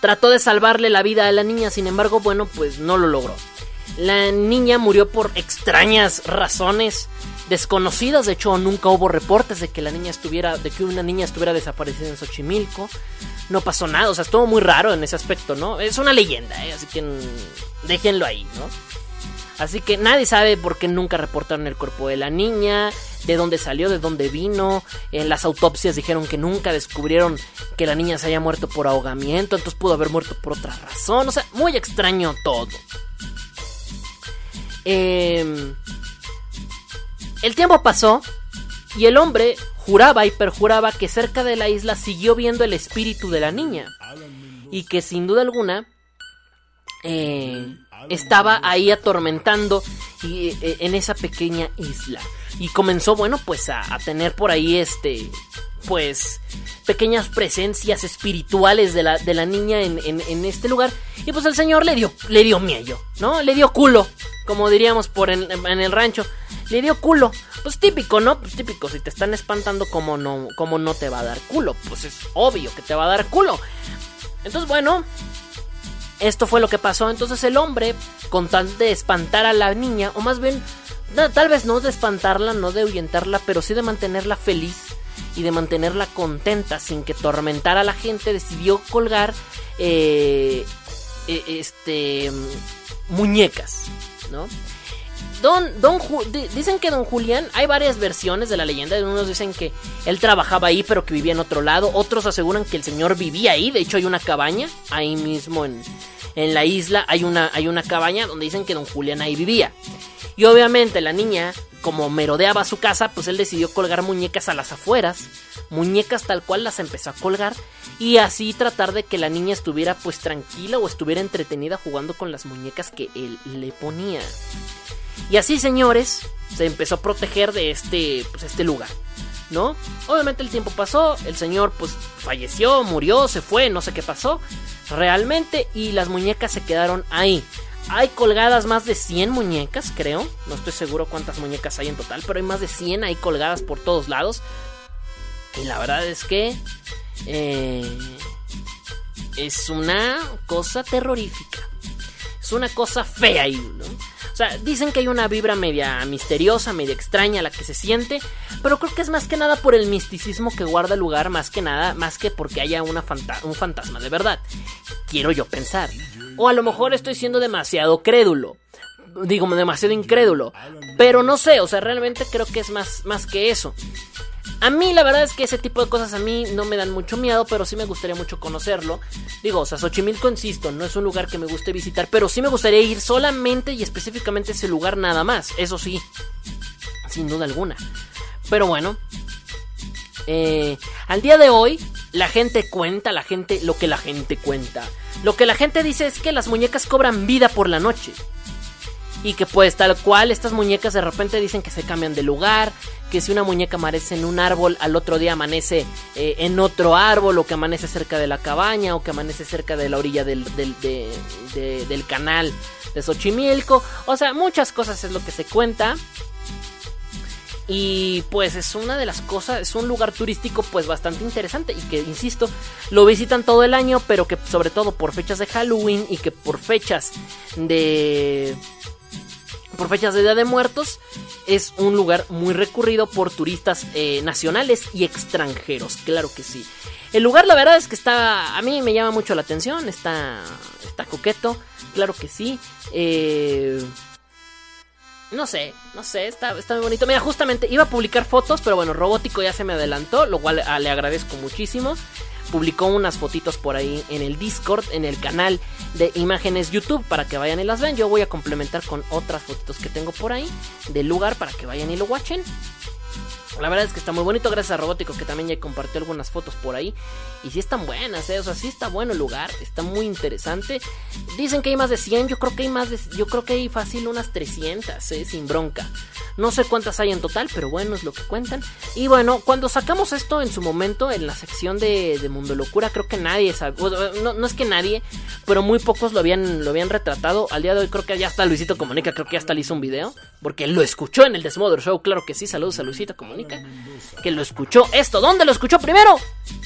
trató de salvarle la vida a la niña, sin embargo, bueno, pues no lo logró. La niña murió por extrañas razones desconocidas. De hecho, nunca hubo reportes de que la niña estuviera, de que una niña estuviera desaparecida en Xochimilco. No pasó nada, o sea, estuvo muy raro en ese aspecto, ¿no? Es una leyenda, ¿eh? así que déjenlo ahí, ¿no? Así que nadie sabe por qué nunca reportaron el cuerpo de la niña, de dónde salió, de dónde vino. En las autopsias dijeron que nunca descubrieron que la niña se haya muerto por ahogamiento, entonces pudo haber muerto por otra razón. O sea, muy extraño todo. Em, el tiempo pasó y el hombre juraba y perjuraba que cerca de la isla siguió viendo el espíritu de la niña y que sin duda alguna eh, estaba ahí atormentando y, eh, en esa pequeña isla y comenzó bueno pues a, tener por ahí este pues pequeñas presencias espirituales de la, de la niña en, en, este lugar y pues el señor le dio le dio miedo no le dio culo como diríamos por en, el rancho, le dio culo. Pues típico, ¿no? Pues típico, si te están espantando, ¿cómo no, cómo no te va a dar culo? Pues es obvio que te va a dar culo. Entonces, bueno, esto fue lo que pasó. Entonces el hombre, con tal de espantar a la niña, o más bien, tal vez no de espantarla, no de ahuyentarla, pero sí de mantenerla feliz y de mantenerla contenta sin que tormentara a la gente, decidió colgar eh, eh, este muñecas. ¿no? Don, don dicen que Don Julián, hay varias versiones de la leyenda. Unos dicen que él trabajaba ahí, pero que vivía en otro lado. Otros aseguran que el señor vivía ahí. De hecho, hay una cabaña ahí mismo en, en la isla. Hay una, hay una cabaña donde dicen que Don Julián ahí vivía. Y obviamente la niña, como merodeaba su casa, pues él decidió colgar muñecas a las afueras. Muñecas tal cual las empezó a colgar. Y así tratar de que la niña estuviera pues tranquila o estuviera entretenida jugando con las muñecas que él le ponía. Y así, señores, se empezó a proteger de este, pues, este lugar. ¿No? Obviamente el tiempo pasó, el señor pues falleció, murió, se fue, no sé qué pasó realmente y las muñecas se quedaron ahí. Hay colgadas más de 100 muñecas, creo. No estoy seguro cuántas muñecas hay en total, pero hay más de 100 ahí colgadas por todos lados. Y la verdad es que eh, es una cosa terrorífica. Es una cosa fea ahí, ¿no? Sea, dicen que hay una vibra media misteriosa, media extraña la que se siente, pero creo que es más que nada por el misticismo que guarda el lugar, más que nada, más que porque haya una un fantasma de verdad. Quiero yo pensar. O a lo mejor estoy siendo demasiado crédulo. Digo, demasiado incrédulo. Pero no sé, o sea, realmente creo que es más, más que eso. A mí la verdad es que ese tipo de cosas a mí no me dan mucho miedo, pero sí me gustaría mucho conocerlo. Digo, o sea, Xochimilco, insisto, no es un lugar que me guste visitar, pero sí me gustaría ir solamente y específicamente a ese lugar nada más. Eso sí, sin duda alguna. Pero bueno, eh, al día de hoy, la gente cuenta, la gente, lo que la gente cuenta. Lo que la gente dice es que las muñecas cobran vida por la noche. Y que pues tal cual estas muñecas de repente dicen que se cambian de lugar, que si una muñeca amanece en un árbol, al otro día amanece eh, en otro árbol, o que amanece cerca de la cabaña, o que amanece cerca de la orilla del, del, del canal de Xochimilco. O sea, muchas cosas es lo que se cuenta. Y pues es una de las cosas, es un lugar turístico pues bastante interesante y que, insisto, lo visitan todo el año, pero que sobre todo por fechas de Halloween y que por fechas de por fechas de Día de Muertos, es un lugar muy recurrido por turistas eh, nacionales y extranjeros, claro que sí. El lugar, la verdad es que está, a mí me llama mucho la atención, está, está coqueto, claro que sí. Eh, no sé, no sé, está, está muy bonito. Mira, justamente iba a publicar fotos, pero bueno, Robótico ya se me adelantó, lo cual ah, le agradezco muchísimo publicó unas fotitos por ahí en el Discord, en el canal de imágenes YouTube para que vayan y las vean. Yo voy a complementar con otras fotitos que tengo por ahí del lugar para que vayan y lo watchen. La verdad es que está muy bonito, gracias a Robótico que también ya compartió algunas fotos por ahí. Y sí están buenas, ¿eh? o sea, sí está bueno el lugar, está muy interesante. Dicen que hay más de 100, yo creo que hay más de, yo creo que hay fácil unas 300, ¿eh? sin bronca. No sé cuántas hay en total, pero bueno, es lo que cuentan. Y bueno, cuando sacamos esto en su momento, en la sección de, Mundo Locura, creo que nadie sabe, no, no, es que nadie, pero muy pocos lo habían, lo habían retratado. Al día de hoy creo que ya está Luisito Comunica, creo que ya hasta le hizo un video, porque lo escuchó en el Desmother Show, claro que sí, saludos a Luisito Comunica, que lo escuchó. Esto, ¿dónde lo escuchó primero?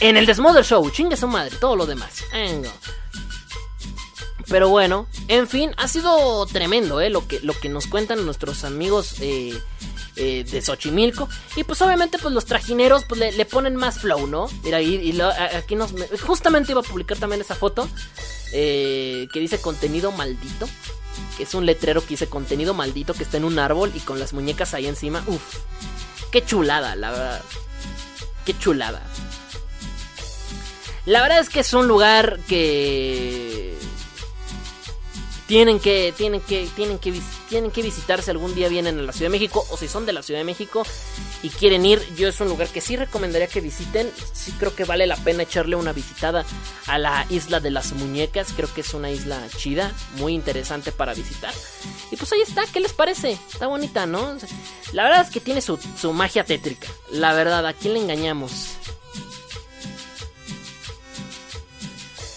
En el Desmother Show, chingue su madre, todo lo demás. Pero bueno, en fin, ha sido tremendo ¿eh? lo, que, lo que nos cuentan nuestros amigos eh, eh, de Xochimilco. Y pues obviamente pues los trajineros pues le, ponen más flow, ¿no? Mira, y, aquí nos... Justamente iba a publicar también esa foto que dice contenido maldito. Que es un letrero que dice contenido maldito que está en un árbol y con las muñecas ahí encima. Uf, qué chulada, la verdad. Qué chulada. La verdad es que es un lugar que tienen que, tienen que, tienen que, tienen que visitarse algún día vienen a la Ciudad de México o si son de la Ciudad de México y quieren ir, yo es un lugar que sí recomendaría que visiten, sí creo que vale la pena echarle una visitada a la isla de las muñecas, creo que es una isla chida, muy interesante para visitar. Y pues ahí está, ¿qué les parece? Está bonita, ¿no? La verdad es que tiene su, su magia tétrica, la verdad, ¿a quién le engañamos?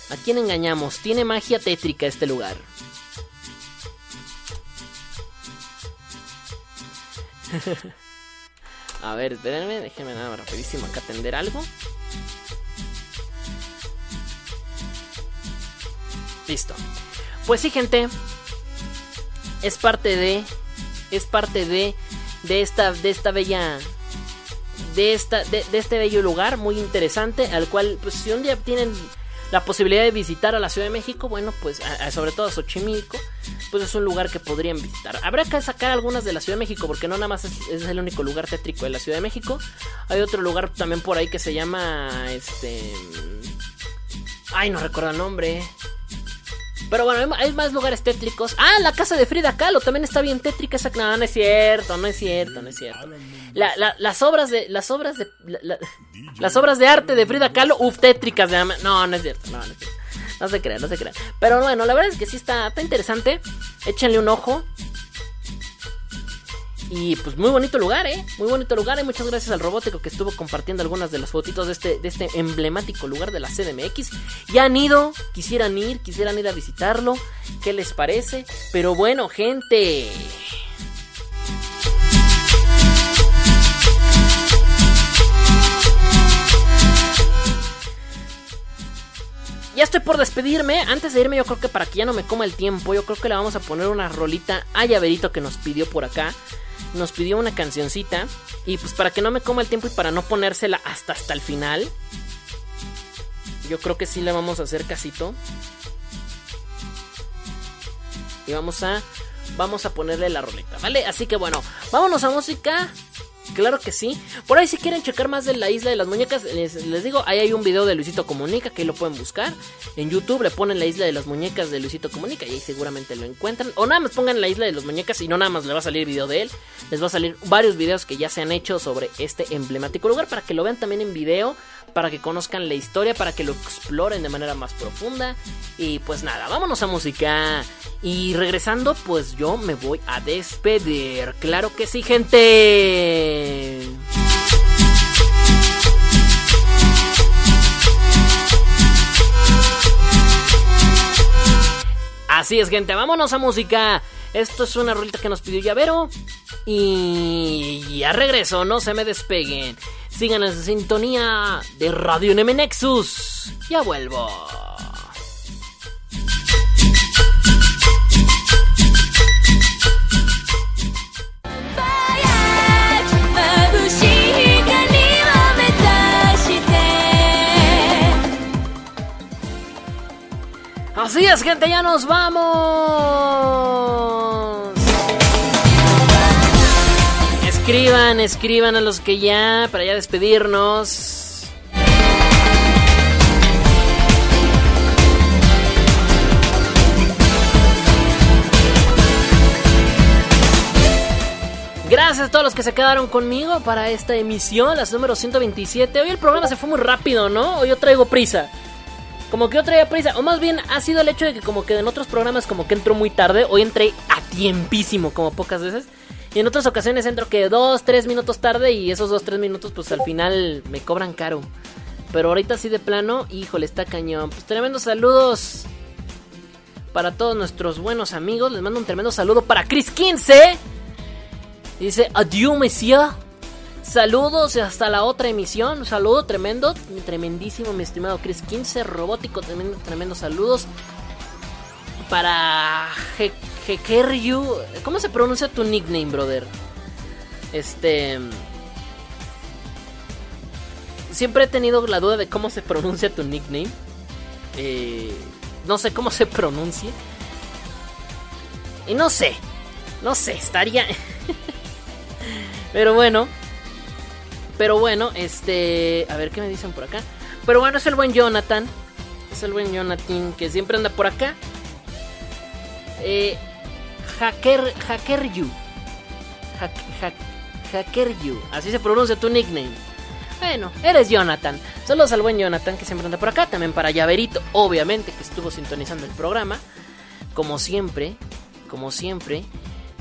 ¿A quién engañamos? Tiene magia tétrica este lugar. A ver, espérenme, déjenme nada rapidísimo acá atender algo. Listo. Pues sí, gente. Es parte de. Es parte de. De esta. De esta bella. De esta. De, de este bello lugar. Muy interesante. Al cual. Pues si un día tienen la posibilidad de visitar a la Ciudad de México, bueno, pues sobre todo a Xochimilco, pues es un lugar que podrían visitar. Habrá que sacar algunas de la Ciudad de México, porque no nada más es, el único lugar tétrico de la Ciudad de México. Hay otro lugar también por ahí que se llama, este... Ay, no recuerdo el nombre. Pero bueno, hay más lugares tétricos. Ah, la casa de Frida Kahlo también está bien tétrica. Esa... No, no es cierto, no es cierto, no es cierto. las obras de. Las obras de. las obras de arte de Frida Kahlo, uff, tétricas. De... No, no es cierto, no, no es cierto. No se crean, no se crean. Pero bueno, la verdad es que sí está interesante. Échenle un ojo. Y pues muy bonito lugar, ¿eh? Muy bonito lugar. Y muchas gracias al robótico que estuvo compartiendo algunas de las fotitos de este, de este emblemático lugar de la CDMX. Ya han ido, quisieran ir, quisieran ir a visitarlo. ¿Qué les parece? Pero bueno, gente. ya estoy por despedirme. Antes de irme, yo creo que para que ya no me coma el tiempo, yo creo que le vamos a poner una rolita a Llaverito que nos pidió por acá. Nos pidió una cancioncita. Y pues para que no me coma el tiempo y para no ponérsela hasta hasta el final. Yo creo que sí le vamos a hacer casito. Y vamos a. Vamos a ponerle la rolita, ¿vale? Así que bueno, vámonos a música. Claro que sí. Por ahí si quieren checar más de la isla de las muñecas, les, digo, ahí hay un video de Luisito Comunica que ahí lo pueden buscar. En YouTube le ponen la isla de las muñecas de Luisito Comunica y ahí seguramente lo encuentran. O nada más pongan la isla de las muñecas y no nada más le va a salir video de él. Les va a salir varios videos que ya se han hecho sobre este emblemático lugar para que lo vean también en video para que conozcan la historia, para que lo exploren de manera más profunda. Y pues nada, vámonos a música. Y regresando, pues yo me voy a despedir. Claro que sí, gente. Así es, gente, vámonos a música. Esto es una rolita que nos pidió Llavero. Y ya regreso, no se me despeguen. Sigan en sintonía de Radio NM Nexus. Ya vuelvo. Así es, gente, ya nos vamos. Escriban, escriban a los que ya, para ya despedirnos. Gracias a todos los que se quedaron conmigo para esta emisión, las número 127. Hoy el programa se fue muy rápido, ¿no? Hoy yo traigo prisa. Como que yo traía prisa, o más bien ha sido el hecho de que como que en otros programas como que entro muy tarde, hoy entré a tiempísimo, como pocas veces. Y en otras ocasiones entro que dos, tres minutos tarde y esos dos, tres minutos pues al final me cobran caro. Pero ahorita sí de plano, híjole, está cañón. Pues tremendos saludos para todos nuestros buenos amigos. Les mando un tremendo saludo para Chris 15. Dice, adiós, Mesía. Saludos hasta la otra emisión. Un saludo tremendo, tremendísimo, mi estimado Chris 15. Robótico, tremendo, tremendo saludos. Para Hekeryu. ¿Cómo se pronuncia tu nickname, brother? Este. Siempre he tenido la duda de cómo se pronuncia tu nickname. Eh, no sé cómo se pronuncia. Y no sé. No sé, estaría. Pero bueno. Pero bueno, este. A ver qué me dicen por acá. Pero bueno, es el buen Jonathan. Es el buen Jonathan que siempre anda por acá. Eh, Hacker, Hacker You. Hacker You. Así se pronuncia tu nickname. Bueno, eres Jonathan. Saludos al buen Jonathan que siempre anda por acá. También para Llaverito, obviamente, que estuvo sintonizando el programa. Como siempre, como siempre,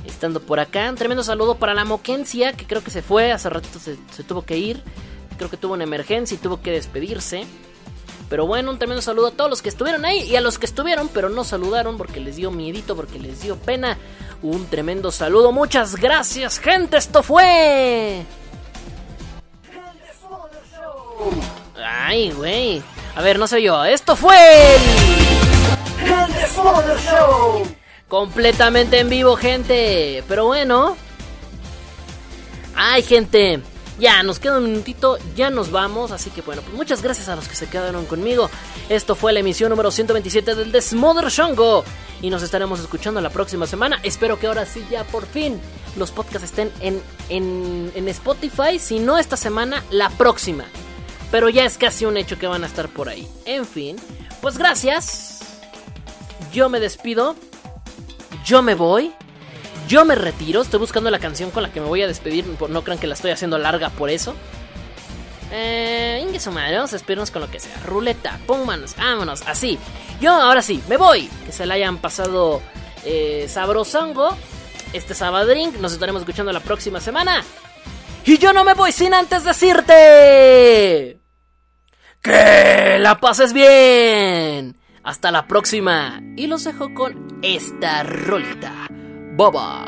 estando por acá. Un tremendo saludo para la Moquencia, que creo que se fue. Hace ratito se, se tuvo que ir. Creo que tuvo una emergencia y tuvo que despedirse. Pero bueno, un tremendo saludo a todos los que estuvieron ahí y a los que estuvieron, pero no saludaron porque les dio miedito, porque les dio pena. Un tremendo saludo, muchas gracias, gente. Esto fue. Ay, güey. A ver, no sé yo. Esto fue. El Show. Completamente en vivo, gente. Pero bueno. Ay, gente. Ya, nos queda un minutito, ya nos vamos. Así que bueno, pues muchas gracias a los que se quedaron conmigo. Esto fue la emisión número 127 del Desmother Shongo. Y nos estaremos escuchando la próxima semana. Espero que ahora sí, ya por fin, los podcasts estén en, en, en Spotify. Si no esta semana, la próxima. Pero ya es casi un hecho que van a estar por ahí. En fin, pues gracias. yo me despido. Yo me voy. Yo me retiro. Estoy buscando la canción con la que me voy a despedir. No crean que la estoy haciendo larga por eso. Eh, Ingues humanos, espérenos con lo que sea. Ruleta, pónganos, vámonos, así. Yo ahora sí, me voy. Que se la hayan pasado eh, sabrosongo. Este sabadrink. Nos estaremos escuchando la próxima semana. Y yo no me voy sin antes decirte. Que la pases bien. Hasta la próxima. Y los dejo con esta rolita. Bye bye.